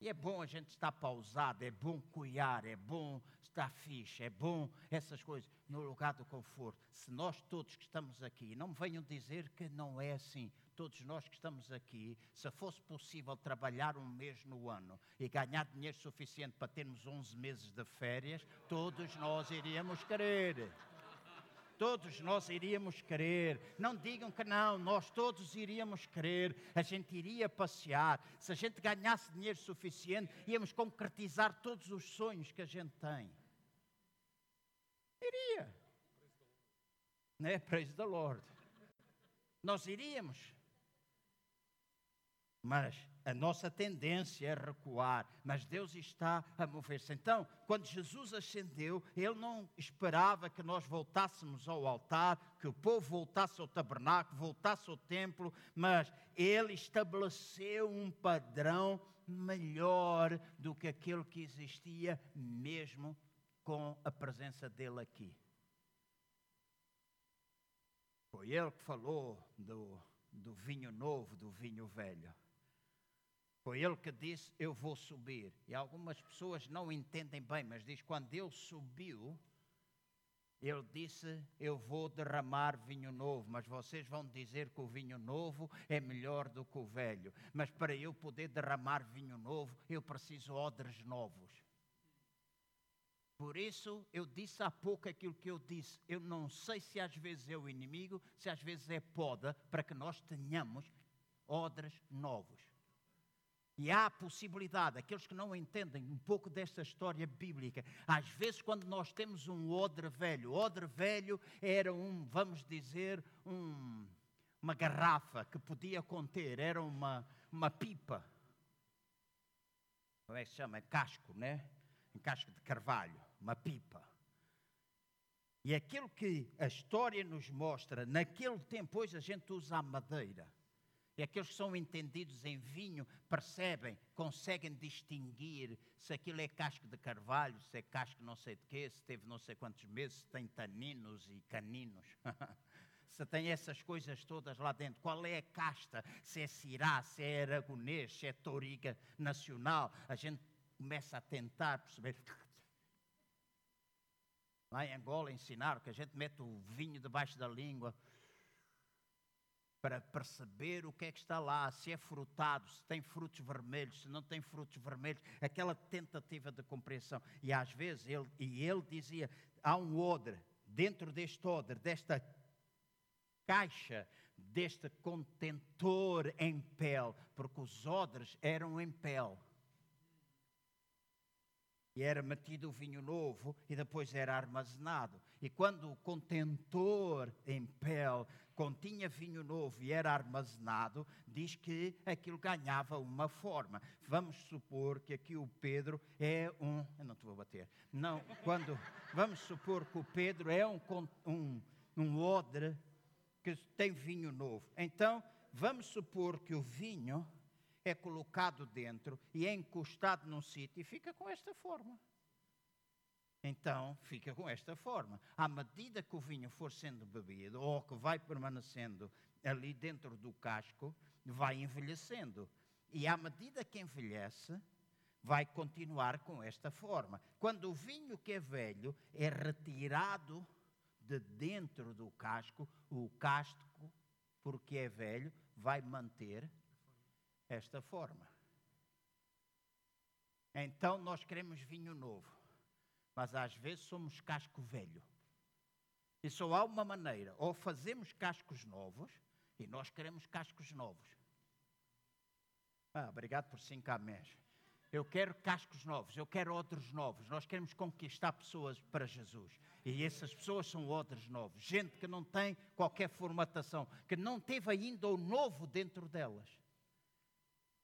E é bom a gente estar pausado, é bom cuidar, é bom estar fixe, é bom essas coisas, no lugar do conforto. Se nós todos que estamos aqui, não me venham dizer que não é assim, todos nós que estamos aqui, se fosse possível trabalhar um mês no ano e ganhar dinheiro suficiente para termos 11 meses de férias, todos nós iríamos querer. Todos nós iríamos querer. Não digam que não, nós todos iríamos querer. A gente iria passear. Se a gente ganhasse dinheiro suficiente, íamos concretizar todos os sonhos que a gente tem. Iria. Né? Praise the Lord. Nós iríamos. Mas a nossa tendência é recuar, mas Deus está a mover-se. Então, quando Jesus ascendeu, Ele não esperava que nós voltássemos ao altar, que o povo voltasse ao tabernáculo, voltasse ao templo, mas Ele estabeleceu um padrão melhor do que aquele que existia, mesmo com a presença dele aqui. Foi Ele que falou do, do vinho novo, do vinho velho. Foi ele que disse: Eu vou subir. E algumas pessoas não entendem bem, mas diz: quando ele subiu, ele disse: Eu vou derramar vinho novo, mas vocês vão dizer que o vinho novo é melhor do que o velho. Mas para eu poder derramar vinho novo, eu preciso odres novos. Por isso, eu disse há pouco aquilo que eu disse. Eu não sei se às vezes é o inimigo, se às vezes é poda, para que nós tenhamos odres novos. E há a possibilidade, aqueles que não entendem um pouco desta história bíblica, às vezes quando nós temos um odre velho, odre velho era um, vamos dizer, um, uma garrafa que podia conter, era uma, uma pipa. Como é que se chama? Casco, né? Um casco de carvalho, uma pipa. E aquilo que a história nos mostra, naquele tempo, hoje a gente usa a madeira. E aqueles que são entendidos em vinho percebem, conseguem distinguir se aquilo é casco de carvalho, se é casco não sei de quê, se teve não sei quantos meses, se tem taninos e caninos. se tem essas coisas todas lá dentro. Qual é a casta? Se é Cirá, se é Aragonês, se é Toriga Nacional. A gente começa a tentar perceber. Lá em Angola ensinaram que a gente mete o vinho debaixo da língua para perceber o que é que está lá, se é frutado, se tem frutos vermelhos, se não tem frutos vermelhos, aquela tentativa de compreensão. E às vezes ele, e ele dizia: há um odre, dentro deste odre, desta caixa, deste contentor em pele, porque os odres eram em pele. E era metido o vinho novo e depois era armazenado. E quando o contentor em pele continha vinho novo e era armazenado, diz que aquilo ganhava uma forma. Vamos supor que aqui o Pedro é um. Eu não te vou bater. Não, quando. Vamos supor que o Pedro é um, um, um odre que tem vinho novo. Então, vamos supor que o vinho é colocado dentro e é encostado num sítio e fica com esta forma. Então fica com esta forma. À medida que o vinho for sendo bebido, ou que vai permanecendo ali dentro do casco, vai envelhecendo. E à medida que envelhece, vai continuar com esta forma. Quando o vinho que é velho é retirado de dentro do casco, o casco, porque é velho, vai manter esta forma. Então nós queremos vinho novo mas às vezes somos casco velho. E só há uma maneira: ou fazemos cascos novos, e nós queremos cascos novos. Ah, obrigado por cinco amés. Eu quero cascos novos, eu quero outros novos. Nós queremos conquistar pessoas para Jesus. E essas pessoas são outros novos. Gente que não tem qualquer formatação, que não teve ainda o novo dentro delas.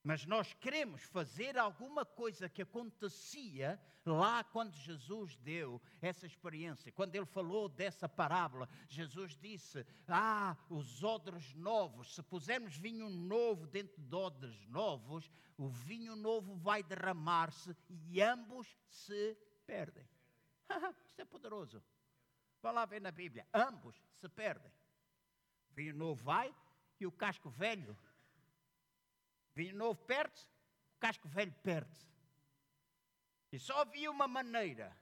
Mas nós queremos fazer alguma coisa que acontecia lá quando Jesus deu essa experiência. Quando ele falou dessa parábola, Jesus disse: Ah, os odres novos, se pusermos vinho novo dentro de odres novos, o vinho novo vai derramar-se e ambos se perdem. Isto é poderoso. Vai lá ver na Bíblia: ambos se perdem. O vinho novo vai e o casco velho Vinho novo perde-se, o casco velho perde-se. E só havia uma maneira,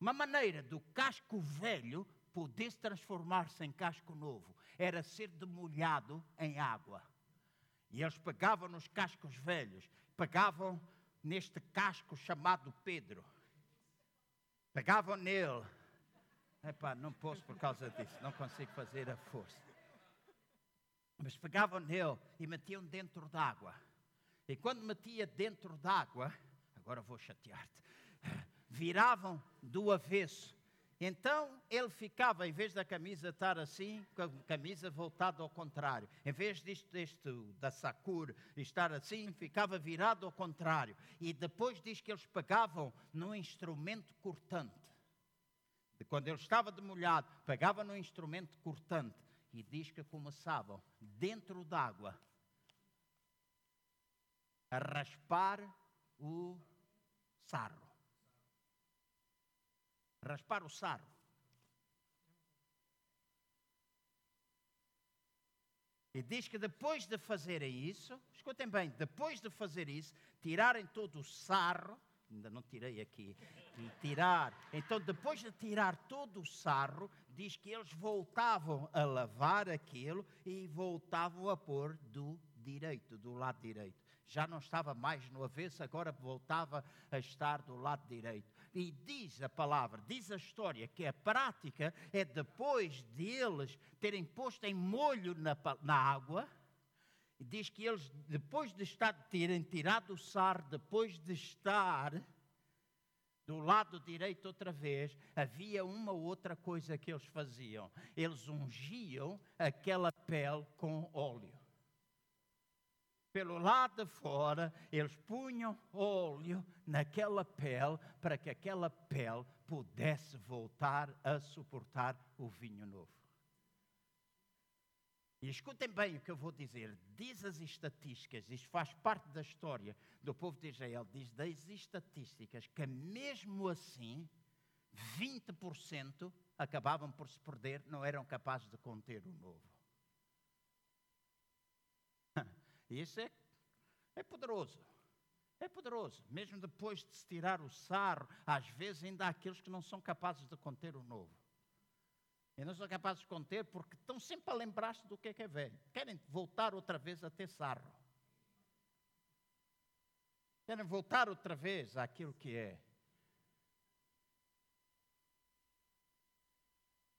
uma maneira do casco velho poder se transformar-se em casco novo. Era ser demolhado em água. E eles pegavam nos cascos velhos, pegavam neste casco chamado Pedro. Pegavam nele. Epá, não posso por causa disso, não consigo fazer a força. Mas pegavam nele e metiam dentro d'água. E quando metia dentro d'água, agora vou chatear-te, viravam do avesso. Então ele ficava, em vez da camisa estar assim, com a camisa voltada ao contrário. Em vez disto, disto da sacur estar assim, ficava virado ao contrário. E depois diz que eles pegavam num instrumento cortante. Quando ele estava demolhado, pegava no instrumento cortante e diz que começavam dentro d'água a raspar o sarro. Raspar o sarro. E diz que depois de fazerem isso, escutem bem, depois de fazer isso, tirarem todo o sarro, ainda não tirei aqui, tirar. Então, depois de tirar todo o sarro, diz que eles voltavam a lavar aquilo e voltavam a pôr do direito, do lado direito. Já não estava mais no avesso, agora voltava a estar do lado direito. E diz a palavra, diz a história, que a prática é depois deles terem posto em molho na, na água diz que eles, depois de estar, terem tirado o sar, depois de estar do lado direito outra vez, havia uma outra coisa que eles faziam. Eles ungiam aquela pele com óleo. Pelo lado de fora, eles punham óleo naquela pele para que aquela pele pudesse voltar a suportar o vinho novo. E escutem bem o que eu vou dizer. Diz as estatísticas, isto faz parte da história do povo de Israel, diz das estatísticas que mesmo assim 20% acabavam por se perder, não eram capazes de conter o novo. Isso é, é poderoso. É poderoso. Mesmo depois de se tirar o sarro, às vezes ainda há aqueles que não são capazes de conter o novo. E não são capazes de conter porque estão sempre a lembrar-se do que é que é velho. Querem voltar outra vez a ter sarro. Querem voltar outra vez àquilo que é.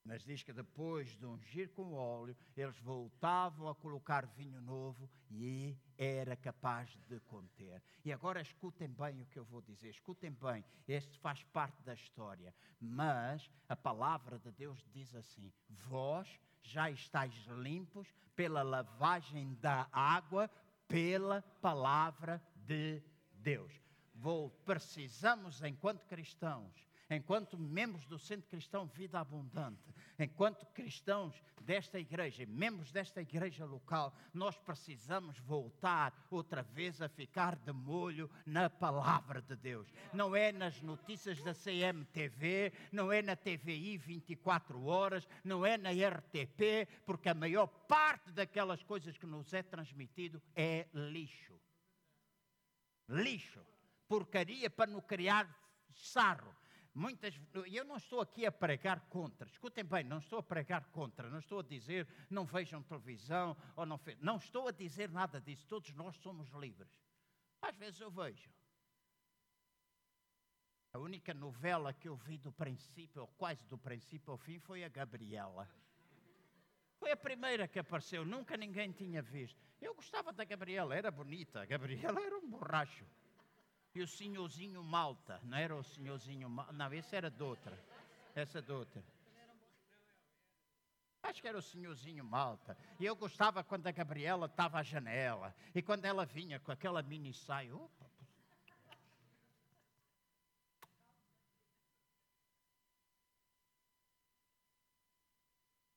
Mas diz que depois de ungir com óleo, eles voltavam a colocar vinho novo e era capaz de conter. E agora escutem bem o que eu vou dizer, escutem bem, este faz parte da história. Mas a palavra de Deus diz assim: Vós já estáis limpos pela lavagem da água, pela palavra de Deus. Vou, precisamos, enquanto cristãos, enquanto membros do Centro Cristão Vida Abundante, enquanto cristãos desta igreja, membros desta igreja local, nós precisamos voltar outra vez a ficar de molho na palavra de Deus. Não é nas notícias da CMTV, não é na TVI 24 horas, não é na RTP, porque a maior parte daquelas coisas que nos é transmitido é lixo. Lixo. Porcaria para não criar sarro Muitas, eu não estou aqui a pregar contra, escutem bem, não estou a pregar contra, não estou a dizer não vejam televisão ou não não estou a dizer nada disso, todos nós somos livres. Às vezes eu vejo. A única novela que eu vi do princípio, ou quase do princípio ao fim, foi a Gabriela. Foi a primeira que apareceu, nunca ninguém tinha visto. Eu gostava da Gabriela, era bonita. A Gabriela era um borracho e o senhorzinho Malta. Não era o senhorzinho Malta, não, esse era de outra. Essa de outra. Acho que era o senhorzinho Malta. E eu gostava quando a Gabriela estava à janela. E quando ela vinha com aquela mini saia. Opa.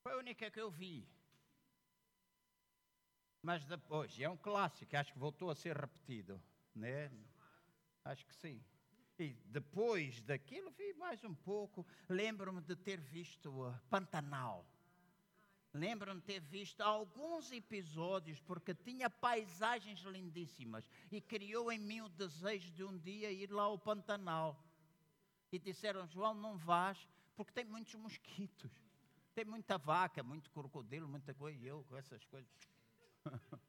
Foi a única que eu vi. Mas depois, é um clássico, acho que voltou a ser repetido. Né? Acho que sim. E depois daquilo vi mais um pouco. Lembro-me de ter visto uh, Pantanal. Lembro-me de ter visto alguns episódios, porque tinha paisagens lindíssimas. E criou em mim o desejo de um dia ir lá ao Pantanal. E disseram, João, não vás, porque tem muitos mosquitos. Tem muita vaca, muito crocodilo, muita coisa. E eu com essas coisas.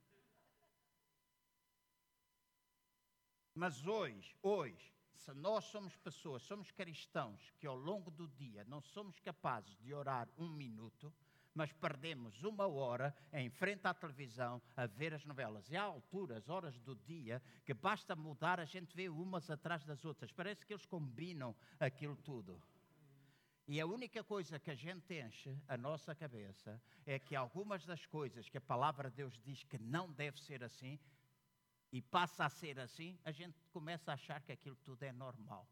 Mas hoje, hoje, se nós somos pessoas, somos cristãos que ao longo do dia não somos capazes de orar um minuto, mas perdemos uma hora em frente à televisão a ver as novelas. E há alturas, horas do dia, que basta mudar, a gente vê umas atrás das outras. Parece que eles combinam aquilo tudo. E a única coisa que a gente enche a nossa cabeça é que algumas das coisas que a palavra de Deus diz que não deve ser assim, e passa a ser assim, a gente começa a achar que aquilo tudo é normal.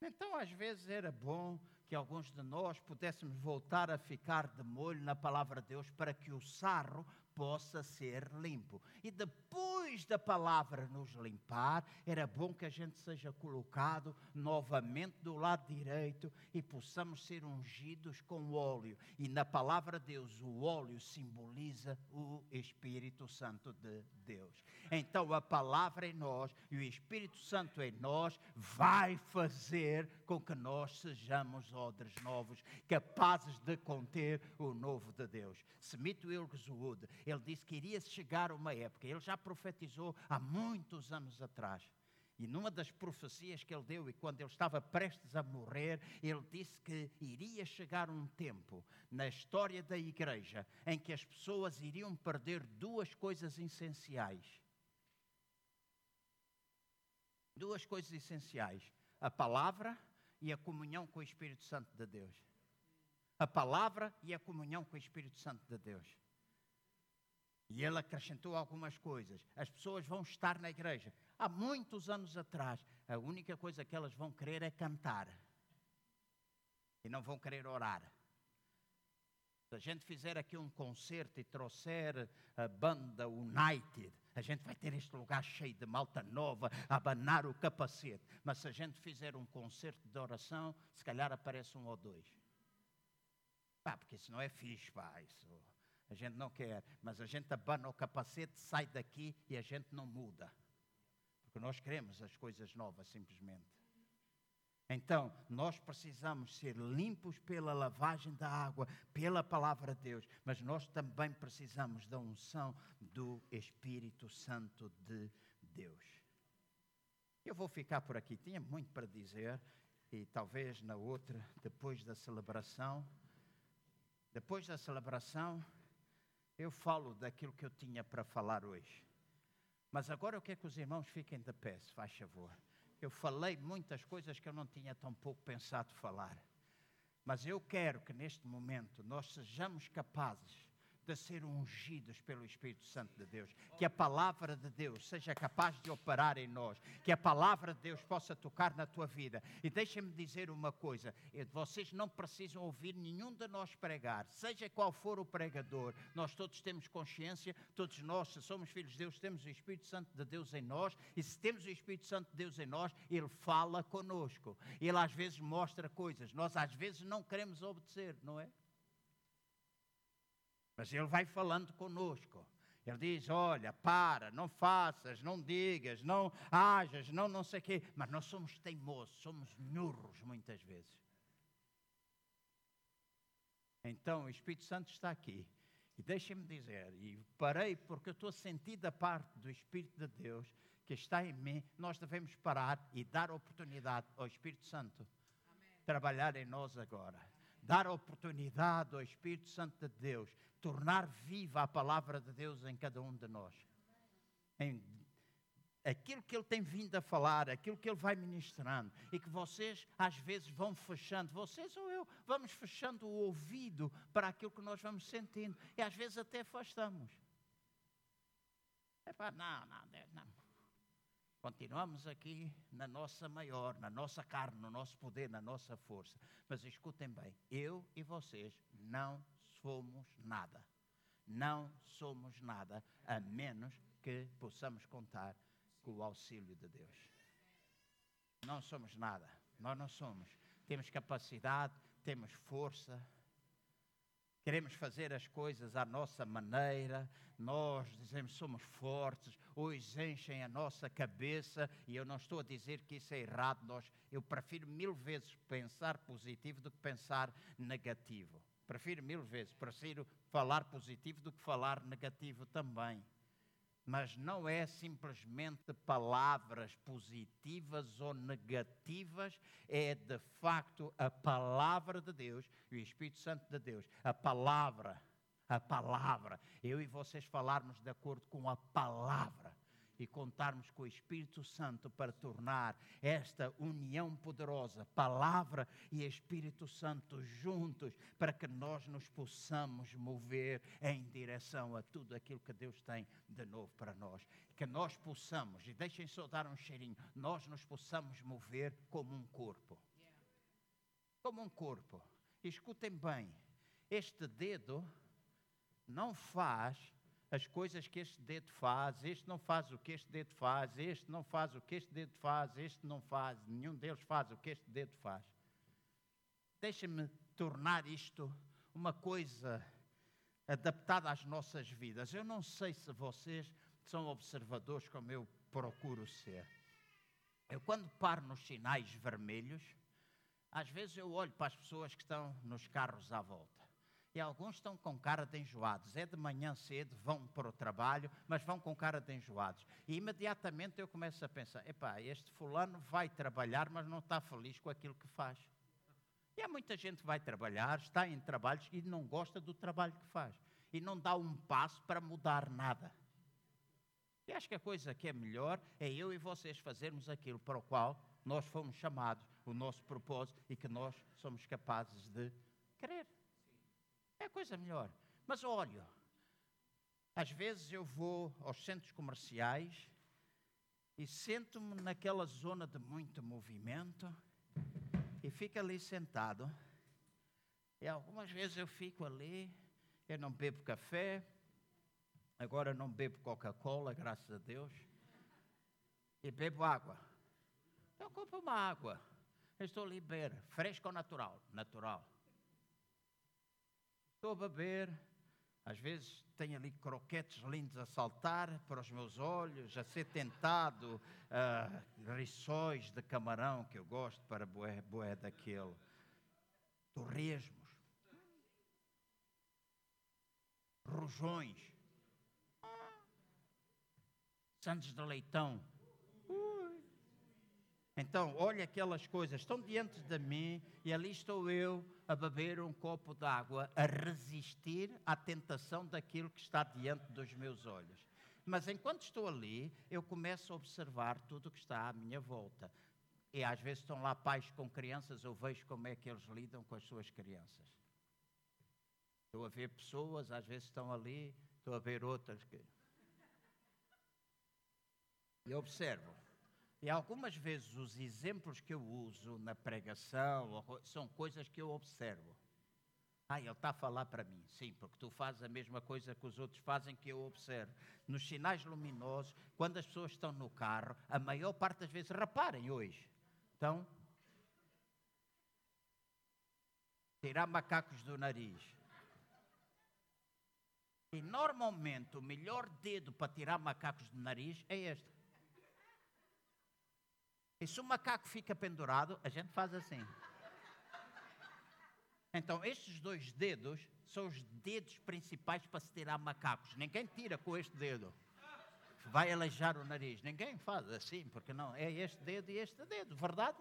Então, às vezes, era bom que alguns de nós pudéssemos voltar a ficar de molho na palavra de Deus para que o sarro possa ser limpo. E depois da palavra nos limpar, era bom que a gente seja colocado novamente do lado direito e possamos ser ungidos com óleo. E na palavra de Deus, o óleo simboliza o Espírito Santo de Deus. Então a palavra em nós e o Espírito Santo em nós vai fazer com que nós sejamos odres novos, capazes de conter o novo de Deus. Smith Wigglesworth ele disse que iria chegar uma época, ele já profetizou há muitos anos atrás. E numa das profecias que ele deu, e quando ele estava prestes a morrer, ele disse que iria chegar um tempo na história da igreja em que as pessoas iriam perder duas coisas essenciais. Duas coisas essenciais: a palavra e a comunhão com o Espírito Santo de Deus. A palavra e a comunhão com o Espírito Santo de Deus. E ele acrescentou algumas coisas. As pessoas vão estar na igreja. Há muitos anos atrás, a única coisa que elas vão querer é cantar. E não vão querer orar. Se a gente fizer aqui um concerto e trouxer a banda United, a gente vai ter este lugar cheio de malta nova, a abanar o capacete. Mas se a gente fizer um concerto de oração, se calhar aparece um ou dois. Pá, porque isso não é fixe, pá. Isso a gente não quer, mas a gente abana o capacete, sai daqui e a gente não muda. Porque nós queremos as coisas novas, simplesmente. Então, nós precisamos ser limpos pela lavagem da água, pela palavra de Deus, mas nós também precisamos da unção do Espírito Santo de Deus. Eu vou ficar por aqui, tinha muito para dizer, e talvez na outra, depois da celebração. Depois da celebração, eu falo daquilo que eu tinha para falar hoje. Mas agora eu quero que os irmãos fiquem de pé, se faz favor. Eu falei muitas coisas que eu não tinha tão pouco pensado falar. Mas eu quero que neste momento nós sejamos capazes de ser ungidos pelo Espírito Santo de Deus. Que a palavra de Deus seja capaz de operar em nós. Que a palavra de Deus possa tocar na tua vida. E deixem-me dizer uma coisa: vocês não precisam ouvir nenhum de nós pregar, seja qual for o pregador. Nós todos temos consciência, todos nós, se somos filhos de Deus, temos o Espírito Santo de Deus em nós. E se temos o Espírito Santo de Deus em nós, Ele fala conosco. Ele às vezes mostra coisas. Nós às vezes não queremos obedecer, não é? Mas ele vai falando conosco. Ele diz: Olha, para, não faças, não digas, não hajas, não não sei o quê. Mas nós somos teimosos, somos nhurros muitas vezes. Então o Espírito Santo está aqui. E deixem-me dizer, e parei porque eu estou sentindo a parte do Espírito de Deus que está em mim. Nós devemos parar e dar oportunidade ao Espírito Santo Amém. trabalhar em nós agora dar oportunidade ao Espírito Santo de Deus, tornar viva a palavra de Deus em cada um de nós. Em aquilo que ele tem vindo a falar, aquilo que ele vai ministrando, e que vocês às vezes vão fechando, vocês ou eu, vamos fechando o ouvido para aquilo que nós vamos sentindo, e às vezes até afastamos. É para, não, não, não. Continuamos aqui na nossa maior, na nossa carne, no nosso poder, na nossa força. Mas escutem bem, eu e vocês não somos nada. Não somos nada, a menos que possamos contar com o auxílio de Deus. Não somos nada, nós não somos. Temos capacidade, temos força, queremos fazer as coisas à nossa maneira, nós dizemos somos fortes, hoje enchem a nossa cabeça, e eu não estou a dizer que isso é errado, nós, eu prefiro mil vezes pensar positivo do que pensar negativo. Prefiro mil vezes, prefiro falar positivo do que falar negativo também mas não é simplesmente palavras positivas ou negativas, é de facto a palavra de Deus e o Espírito Santo de Deus. A palavra, a palavra. Eu e vocês falarmos de acordo com a palavra e contarmos com o Espírito Santo para tornar esta união poderosa, palavra e Espírito Santo juntos, para que nós nos possamos mover em direção a tudo aquilo que Deus tem de novo para nós. Que nós possamos, e deixem só dar um cheirinho, nós nos possamos mover como um corpo. Como um corpo. escutem bem, este dedo não faz as coisas que este dedo faz, este não faz o que este dedo faz, este não faz o que este dedo faz, este não faz, nenhum deles faz o que este dedo faz. Deixa-me tornar isto uma coisa adaptada às nossas vidas. Eu não sei se vocês são observadores como eu procuro ser. Eu, quando paro nos sinais vermelhos, às vezes eu olho para as pessoas que estão nos carros à volta E alguns estão com cara de enjoados. É de manhã cedo, vão para o trabalho, mas vão com cara de enjoados. E imediatamente eu começo a pensar: epá, este fulano vai trabalhar, mas não está feliz com aquilo que faz. E há muita gente que vai trabalhar, está em trabalhos e não gosta do trabalho que faz. E não dá um passo para mudar nada. E acho que a coisa que é melhor é eu e vocês fazermos aquilo para o qual nós fomos chamados, o nosso propósito e que nós somos capazes de querer. Coisa melhor. Mas olha, às vezes eu vou aos centros comerciais e sento-me naquela zona de muito movimento e fico ali sentado. E algumas vezes eu fico ali, eu não bebo café, Agora não bebo Coca-Cola, graças a Deus. E bebo água. Eu compro uma água. Eu estou beber. Fresca ou natural? Natural. Estou a beber. Às vezes tenho ali croquetes lindos a saltar para os meus olhos, a ser tentado, uh, riçóis de camarão que eu gosto para boé, boé daquele. Torresmos. Rojões. Santos de Leitão. Então, olha aquelas coisas, estão diante de mim e ali estou eu a beber um copo de água, a resistir à tentação daquilo que está diante dos meus olhos. Mas enquanto estou ali, eu começo a observar tudo o que está à minha volta. E às vezes estão lá pais com crianças, eu vejo como é que eles lidam com as suas crianças. Estou a ver pessoas, às vezes estão ali, estou a ver outras que e observo. E algumas vezes os exemplos que eu uso na pregação são coisas que eu observo. Ah, ele está a falar para mim. Sim, porque tu fazes a mesma coisa que os outros fazem que eu observo. Nos sinais luminosos, quando as pessoas estão no carro, a maior parte das vezes, reparem hoje, estão tirar macacos do nariz. E normalmente o melhor dedo para tirar macacos do nariz é este. E se o macaco fica pendurado, a gente faz assim. Então, estes dois dedos são os dedos principais para se tirar macacos. Ninguém tira com este dedo. Vai aleijar o nariz. Ninguém faz assim, porque não. É este dedo e este dedo, verdade?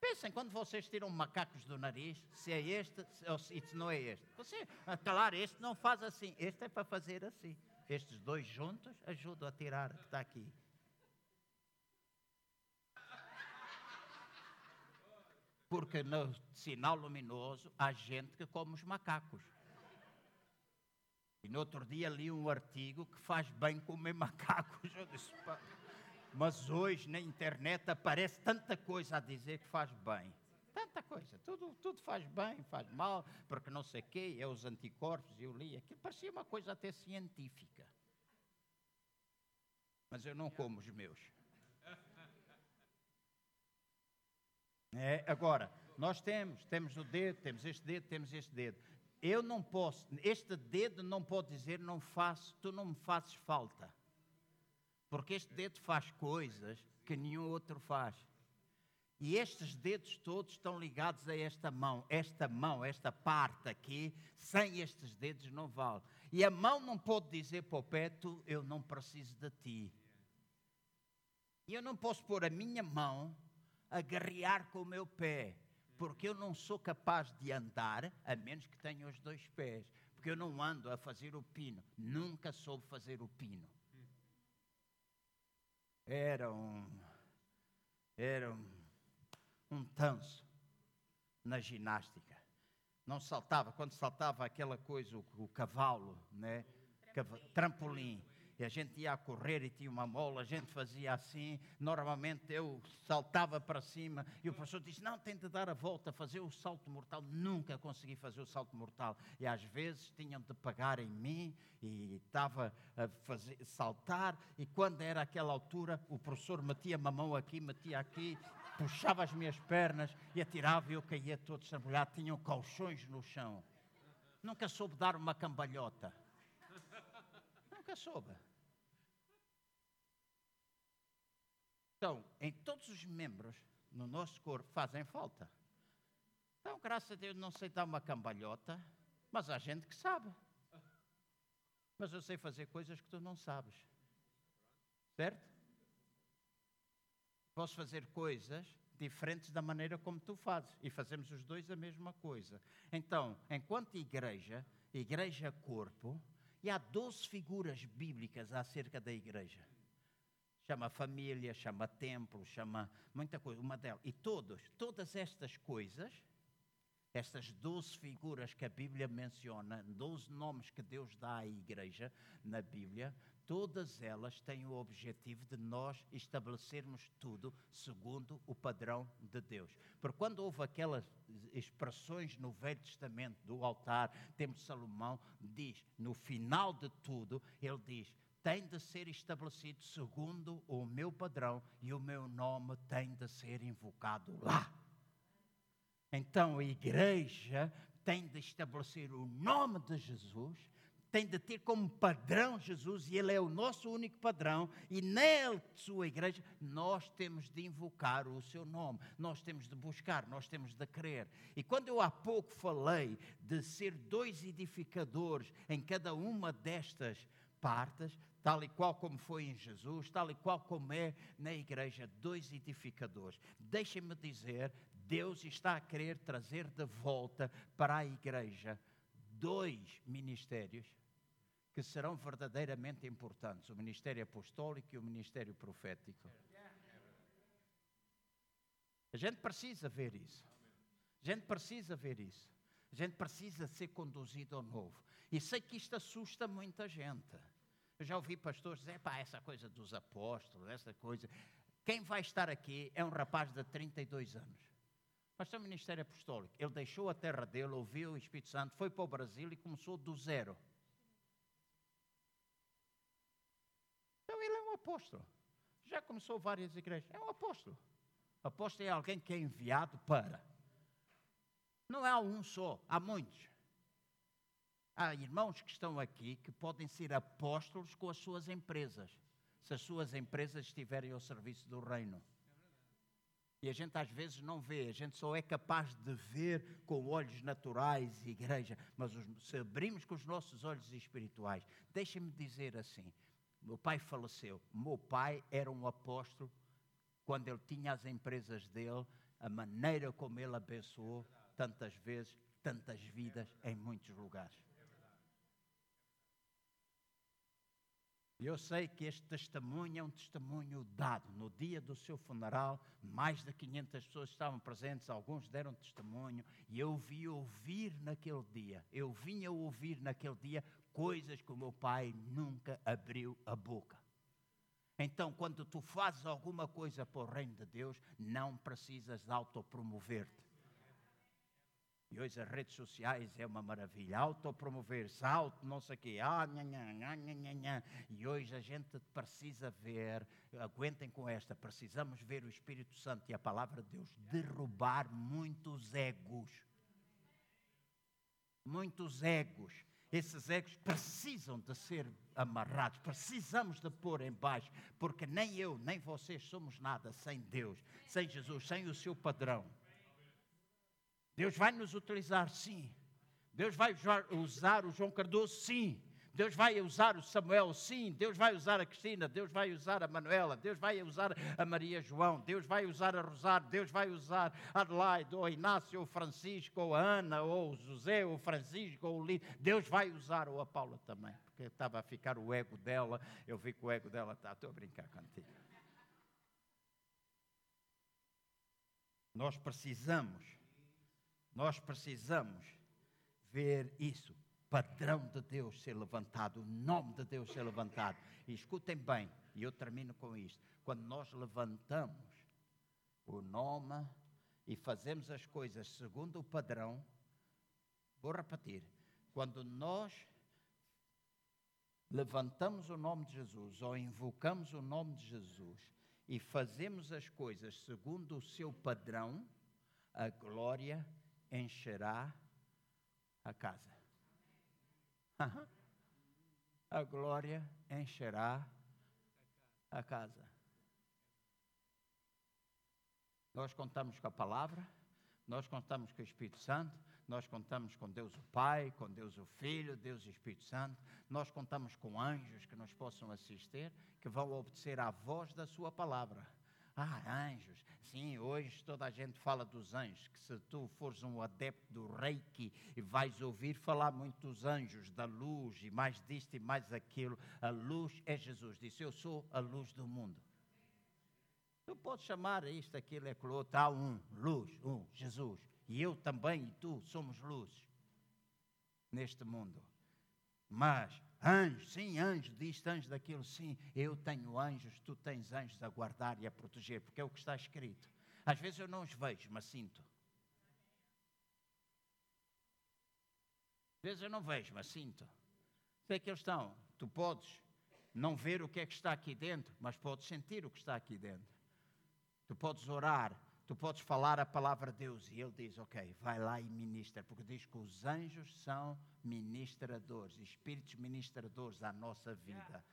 Pensem quando vocês tiram macacos do nariz, se é este ou se não é este. Você, claro, este não faz assim. Este é para fazer assim. Estes dois juntos ajudam a tirar o que está aqui. Porque no sinal luminoso há gente que come os macacos. E no outro dia li um artigo que faz bem comer macacos. Eu disse, mas hoje na internet aparece tanta coisa a dizer que faz bem. Tanta coisa. Tudo, tudo faz bem, faz mal, porque não sei o quê, é os anticorpos. Eu li aquilo, parecia uma coisa até científica. Mas eu não como os meus. É, agora, nós temos, temos o dedo, temos este dedo, temos este dedo. Eu não posso, este dedo não pode dizer não faço, tu não me fazes falta. Porque este dedo faz coisas que nenhum outro faz. E estes dedos todos estão ligados a esta mão. Esta mão, esta parte aqui, sem estes dedos não vale. E a mão não pode dizer para o pé, tu, eu não preciso de ti. E eu não posso pôr a minha mão a guerrear com o meu pé, porque eu não sou capaz de andar a menos que tenha os dois pés, porque eu não ando a fazer o pino, nunca soube fazer o pino. Era um era um, um tanso na ginástica. Não saltava, quando saltava aquela coisa, o, o cavalo, né? trampolim e a gente ia a correr e tinha uma mola, a gente fazia assim. Normalmente eu saltava para cima e o professor disse: Não, tem de dar a volta, fazer o salto mortal. Nunca consegui fazer o salto mortal. E às vezes tinham de pagar em mim e estava a fazer, saltar. E quando era aquela altura, o professor metia uma mão aqui, metia aqui, puxava as minhas pernas e atirava e eu caía todo estrambulhado. Tinham colchões no chão. Nunca soube dar uma cambalhota. Nunca soube. Então, em todos os membros no nosso corpo fazem falta. Então, graças a Deus, não sei dar uma cambalhota, mas há gente que sabe. Mas eu sei fazer coisas que tu não sabes. Certo? Posso fazer coisas diferentes da maneira como tu fazes. E fazemos os dois a mesma coisa. Então, enquanto igreja, igreja corpo, e há 12 figuras bíblicas acerca da igreja. Chama família, chama templo, chama muita coisa, uma delas. E todos, todas estas coisas, estas 12 figuras que a Bíblia menciona, 12 nomes que Deus dá à igreja na Bíblia, todas elas têm o objetivo de nós estabelecermos tudo segundo o padrão de Deus. Porque quando houve aquelas expressões no Velho Testamento do altar, temos Salomão, diz, no final de tudo, ele diz: tem de ser estabelecido segundo o meu padrão e o meu nome tem de ser invocado lá. Então a igreja tem de estabelecer o nome de Jesus tem de ter como padrão Jesus, e Ele é o nosso único padrão, e nele, sua igreja, nós temos de invocar o seu nome, nós temos de buscar, nós temos de crer. E quando eu há pouco falei de ser dois edificadores em cada uma destas partes, tal e qual como foi em Jesus, tal e qual como é na igreja, dois edificadores. Deixem-me dizer, Deus está a querer trazer de volta para a igreja dois ministérios que serão verdadeiramente importantes: o ministério apostólico e o ministério profético. A gente precisa ver isso. A gente precisa ver isso. A gente precisa ser conduzido ao novo. E sei que isto assusta muita gente. Eu já ouvi pastores dizer, pá, essa coisa dos apóstolos, essa coisa. Quem vai estar aqui é um rapaz de 32 anos. Pastor Ministério Apostólico. Ele deixou a terra dele, ouviu o Espírito Santo, foi para o Brasil e começou do zero. apóstolo. Já começou várias igrejas. É um apóstolo. Apóstolo é alguém que é enviado para. Não há um só, há muitos. Há irmãos que estão aqui que podem ser apóstolos com as suas empresas, se as suas empresas estiverem ao serviço do reino. E a gente às vezes não vê, a gente só é capaz de ver com olhos naturais, igreja, mas se abrimos com os nossos olhos espirituais, deixem-me dizer assim: meu pai faleceu. Meu pai era um apóstolo quando ele tinha as empresas dele, a maneira como ele abençoou tantas vezes, tantas vidas em muitos lugares. E eu sei que este testemunho é um testemunho dado. No dia do seu funeral, mais de 500 pessoas estavam presentes, alguns deram testemunho, e eu vi ouvir naquele dia, eu vinha ouvir naquele dia coisas que o meu pai nunca abriu a boca. Então, quando tu fazes alguma coisa para o reino de Deus, não precisas autopromover-te. E hoje as redes sociais é uma maravilha. Autopromover-se, auto não sei o quê. Ah, E hoje a gente precisa ver, aguentem com esta, precisamos ver o Espírito Santo e a palavra de Deus derrubar muitos egos. Muitos egos esses egos precisam de ser amarrados, precisamos de pôr em baixo, porque nem eu, nem vocês somos nada sem Deus, sem Jesus, sem o seu padrão. Deus vai nos utilizar, sim. Deus vai usar o João Cardoso, sim. Deus vai usar o Samuel, sim. Deus vai usar a Cristina, Deus vai usar a Manuela, Deus vai usar a Maria João, Deus vai usar a Rosário, Deus vai usar a Adelaide, ou Inácio, ou Francisco, ou a Ana, ou o José, ou o Francisco, ou o Lino. Deus vai usar ou a Paula também, porque estava a ficar o ego dela. Eu vi que o ego dela está. Estou a brincar contigo. Nós precisamos, nós precisamos ver isso padrão de Deus ser levantado, o nome de Deus ser levantado. E escutem bem, e eu termino com isto. Quando nós levantamos o nome e fazemos as coisas segundo o padrão, vou repetir, quando nós levantamos o nome de Jesus ou invocamos o nome de Jesus e fazemos as coisas segundo o seu padrão, a glória encherá a casa a glória encherá a casa. Nós contamos com a palavra, Nós contamos com o Espírito Santo, nós contamos com Deus o Pai, com Deus o Filho, Deus o Espírito Santo, nós contamos com anjos que nos possam assistir, que vão obedecer à voz da Sua palavra. Ah, anjos. Sim, hoje toda a gente fala dos anjos, que se tu fores um adepto do reiki vais ouvir falar muito dos anjos, da luz e mais disto e mais aquilo, a luz é Jesus. Disse, eu sou a luz do mundo. Tu podes chamar isto, aquilo, aquilo outro, há um, luz, um, Jesus. E eu também e tu somos luzes neste mundo. Mas anjos, sim, anjos, diz anjos daquilo, sim, eu tenho anjos, tu tens anjos a guardar e a proteger, porque é o que está escrito. Às vezes eu não os vejo, mas sinto. Às vezes eu não vejo, mas sinto. Sei que eles estão. Tu podes não ver o que é que está aqui dentro, mas podes sentir o que está aqui dentro. Tu podes orar, tu podes falar a palavra de Deus e Ele diz: Ok, vai lá e ministra, porque diz que os anjos são ministradores, espíritos ministradores à nossa vida.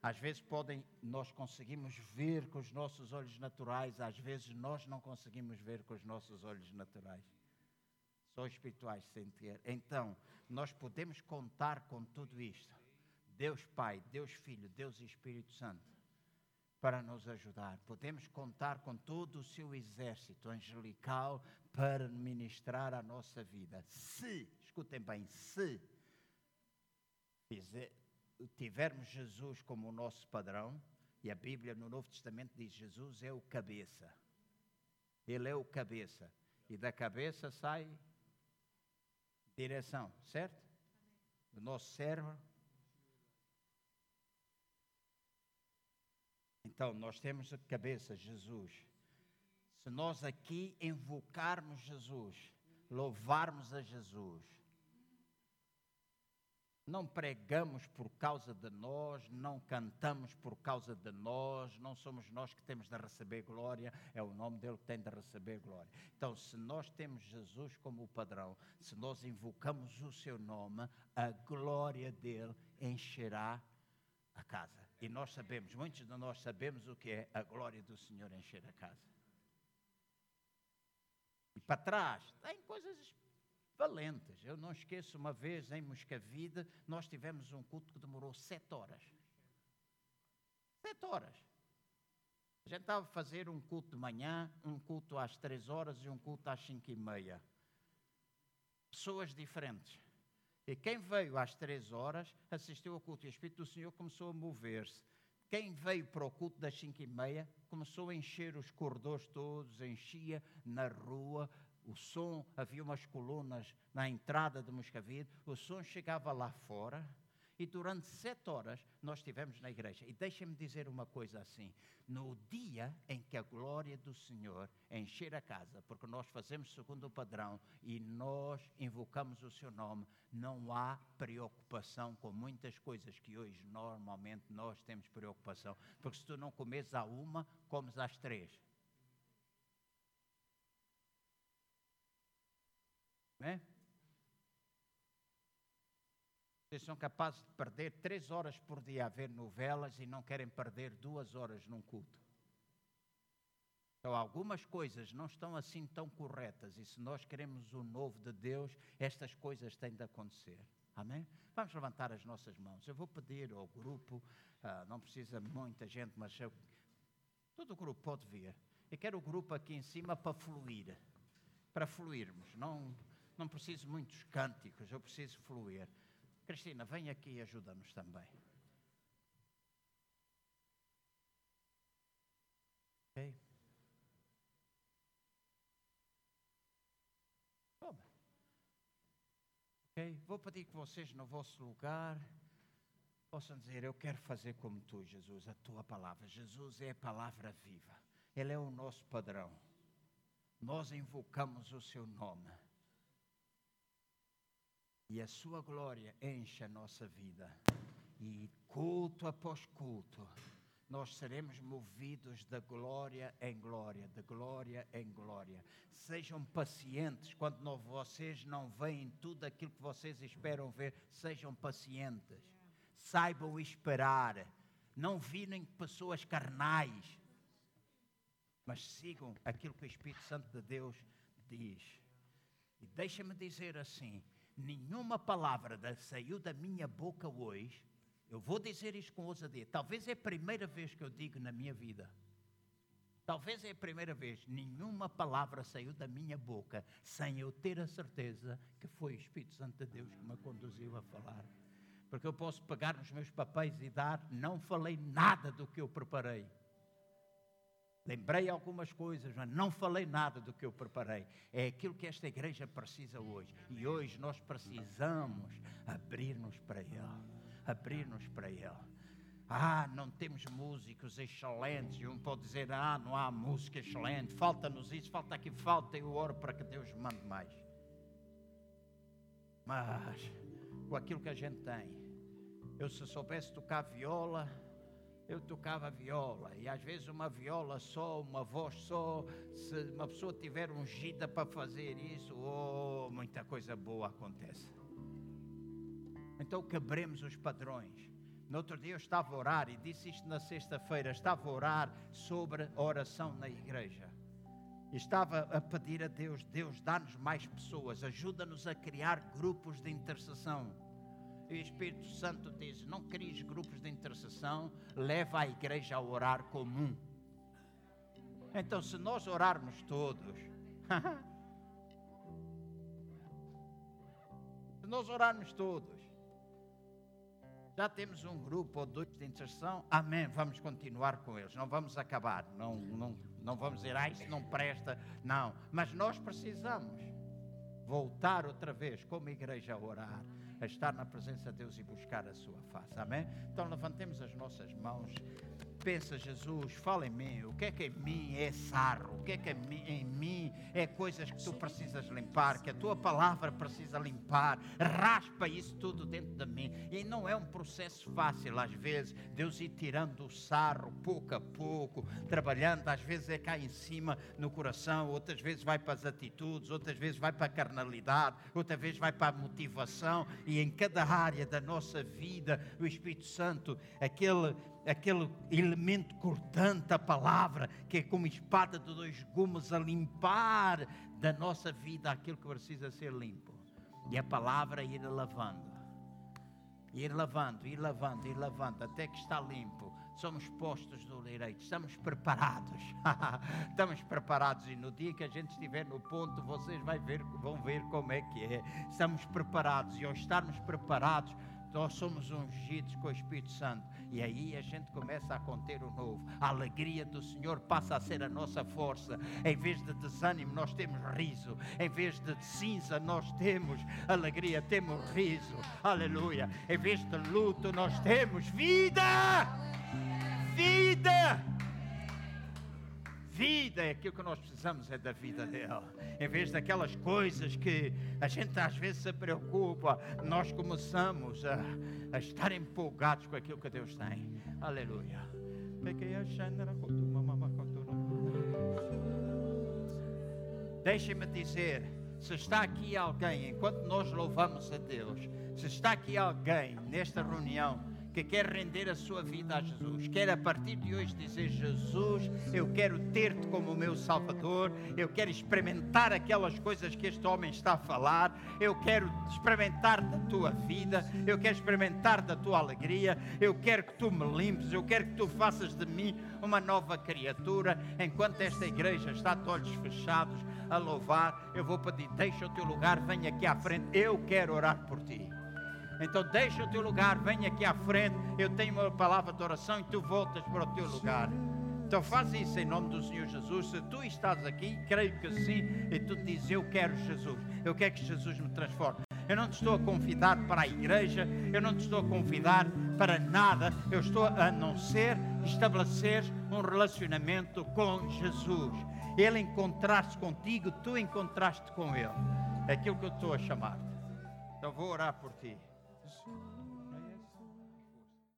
Às vezes podem, nós conseguimos ver com os nossos olhos naturais, às vezes nós não conseguimos ver com os nossos olhos naturais. Só espirituais sem ter. Então, nós podemos contar com tudo isto. Deus Pai, Deus Filho, Deus Espírito Santo para nos ajudar. Podemos contar com todo o seu exército angelical para ministrar a nossa vida. Se, escutem bem, se tivermos Jesus como o nosso padrão, e a Bíblia no Novo Testamento diz: Jesus é o cabeça. Ele é o cabeça. E da cabeça sai direção, certo? Do nosso cérebro Então, nós temos a cabeça Jesus. Se nós aqui invocarmos Jesus, louvarmos a Jesus, não pregamos por causa de nós, não cantamos por causa de nós, não somos nós que temos de receber glória, é o nome dele que tem de receber glória. Então, se nós temos Jesus como padrão, se nós invocamos o seu nome, a glória dele encherá a casa. E nós sabemos, muitos de nós sabemos o que é a glória do Senhor encher a casa. E para trás, tem coisas valentes. Eu não esqueço uma vez em Moscavide, nós tivemos um culto que demorou sete horas. Sete horas. A gente estava a fazer um culto de manhã, um culto às três horas e um culto às cinco e meia. Pessoas diferentes. E quem veio às três horas assistiu ao culto. E o Espírito do Senhor começou a mover-se. Quem veio para o culto das cinco e meia começou a encher os corredores todos, enchia na rua, o som, havia umas colunas na entrada de Moscavide, o som chegava lá fora e durante sete horas nós estivemos na igreja. E deixem-me dizer uma coisa assim: no dia em que a glória do Senhor encher a casa, porque nós fazemos segundo o padrão e nós invocamos o seu nome, não há preocupação com muitas coisas que hoje normalmente nós temos preocupação. Porque se tu não comes à uma, comes às três. Né? Vocês são capazes de perder três horas por dia a ver novelas e não querem perder duas horas num culto. Então, algumas coisas não estão assim tão corretas, e se nós queremos o novo de Deus, estas coisas têm de acontecer. Amém? Vamos levantar as nossas mãos. Eu vou pedir ao grupo, ah, não precisa muita gente, mas eu, todo o grupo pode vir. Eu quero o grupo aqui em cima para fluir, para fluirmos. Não, não preciso muitos cânticos, eu preciso fluir. Cristina, vem aqui e ajuda-nos também. Ok? Toma. Ok? Vou pedir que vocês, no vosso lugar, possam dizer: Eu quero fazer como tu, Jesus, a tua palavra. Jesus é a palavra viva. Ele é o nosso padrão. Nós invocamos o seu nome e a sua glória enche a nossa vida. E culto após culto, nós seremos movidos da glória em glória, de glória em glória. Sejam pacientes quando não, vocês não veem tudo aquilo que vocês esperam ver, sejam pacientes. Saibam esperar. Não virem pessoas carnais, mas sigam aquilo que o Espírito Santo de Deus diz, e deixa-me dizer assim: nenhuma palavra saiu da minha boca hoje. Eu vou dizer isto com ousadia. Talvez é a primeira vez que eu digo na minha vida. Talvez é a primeira vez. Nenhuma palavra saiu da minha boca sem eu ter a certeza que foi o Espírito Santo de Deus que me conduziu a falar. Porque eu posso pegar nos meus papéis e dar, não falei nada do que eu preparei. Lembrei algumas coisas, mas não falei nada do que eu preparei. É aquilo que esta igreja precisa hoje. E hoje nós precisamos abrir-nos para Ele. Abrir-nos para Ele. Ah, não temos músicos excelentes. E um pode dizer, ah, não há música excelente. Falta-nos isso, falta aqui, falta. Eu oro para que Deus mande mais. Mas, com aquilo que a gente tem, eu se soubesse tocar viola eu tocava viola e às vezes uma viola só, uma voz só, se uma pessoa tiver ungida para fazer isso, oh, muita coisa boa acontece. Então quebremos os padrões. No outro dia eu estava a orar e disse isto na sexta-feira, estava a orar sobre a oração na igreja. Estava a pedir a Deus, Deus dá-nos mais pessoas, ajuda-nos a criar grupos de intercessão e o Espírito Santo diz: não cries grupos de intercessão, leva a igreja a orar comum. Então, se nós orarmos todos, se nós orarmos todos, já temos um grupo ou dois de intercessão, amém, vamos continuar com eles, não vamos acabar, não, não, não vamos dizer, ah, isso não presta, não, mas nós precisamos voltar outra vez como igreja a orar a estar na presença de Deus e buscar a sua face. Amém? Então levantemos as nossas mãos pensa, Jesus, fala em mim. O que é que em mim é sarro? O que é que em mim é coisas que tu precisas limpar, que a tua palavra precisa limpar? Raspa isso tudo dentro de mim. E não é um processo fácil, às vezes, Deus ir tirando o sarro pouco a pouco, trabalhando. Às vezes é cá em cima no coração, outras vezes vai para as atitudes, outras vezes vai para a carnalidade, outras vezes vai para a motivação. E em cada área da nossa vida, o Espírito Santo, aquele aquele elemento cortante, a palavra, que é como espada de dois gumes a limpar da nossa vida aquilo que precisa ser limpo. E a palavra ir lavando, ir lavando, ir lavando, ir lavando, até que está limpo. Somos postos do direito, estamos preparados. estamos preparados e no dia que a gente estiver no ponto, vocês ver, vão ver como é que é. Estamos preparados e ao estarmos preparados, nós somos ungidos com o Espírito Santo e aí a gente começa a conter o novo. A alegria do Senhor passa a ser a nossa força. Em vez de desânimo, nós temos riso. Em vez de cinza, nós temos alegria, temos riso. Aleluia. Em vez de luto, nós temos vida. Vida vida é aquilo que nós precisamos, é da vida dele. Em vez daquelas coisas que a gente às vezes se preocupa, nós começamos a, a estar empolgados com aquilo que Deus tem. Aleluia. Deixe-me dizer, se está aqui alguém, enquanto nós louvamos a Deus, se está aqui alguém nesta reunião que quer render a sua vida a Jesus, quer a partir de hoje dizer: Jesus, eu quero ter-te como meu Salvador, eu quero experimentar aquelas coisas que este homem está a falar, eu quero experimentar da tua vida, eu quero experimentar da tua alegria, eu quero que tu me limpes, eu quero que tu faças de mim uma nova criatura. Enquanto esta igreja está de olhos fechados a louvar, eu vou pedir: deixa o teu lugar, venha aqui à frente, eu quero orar por ti. Então deixa o teu lugar, vem aqui à frente. Eu tenho uma palavra de oração e tu voltas para o teu lugar. Então faz isso em nome do Senhor Jesus. Se tu estás aqui, creio que sim, e tu dizes: Eu quero Jesus, eu quero que Jesus me transforme. Eu não te estou a convidar para a igreja, eu não te estou a convidar para nada, eu estou a não ser estabelecer um relacionamento com Jesus. Ele encontraste contigo, tu encontraste com Ele. É aquilo que eu estou a chamar. Então vou orar por ti. you.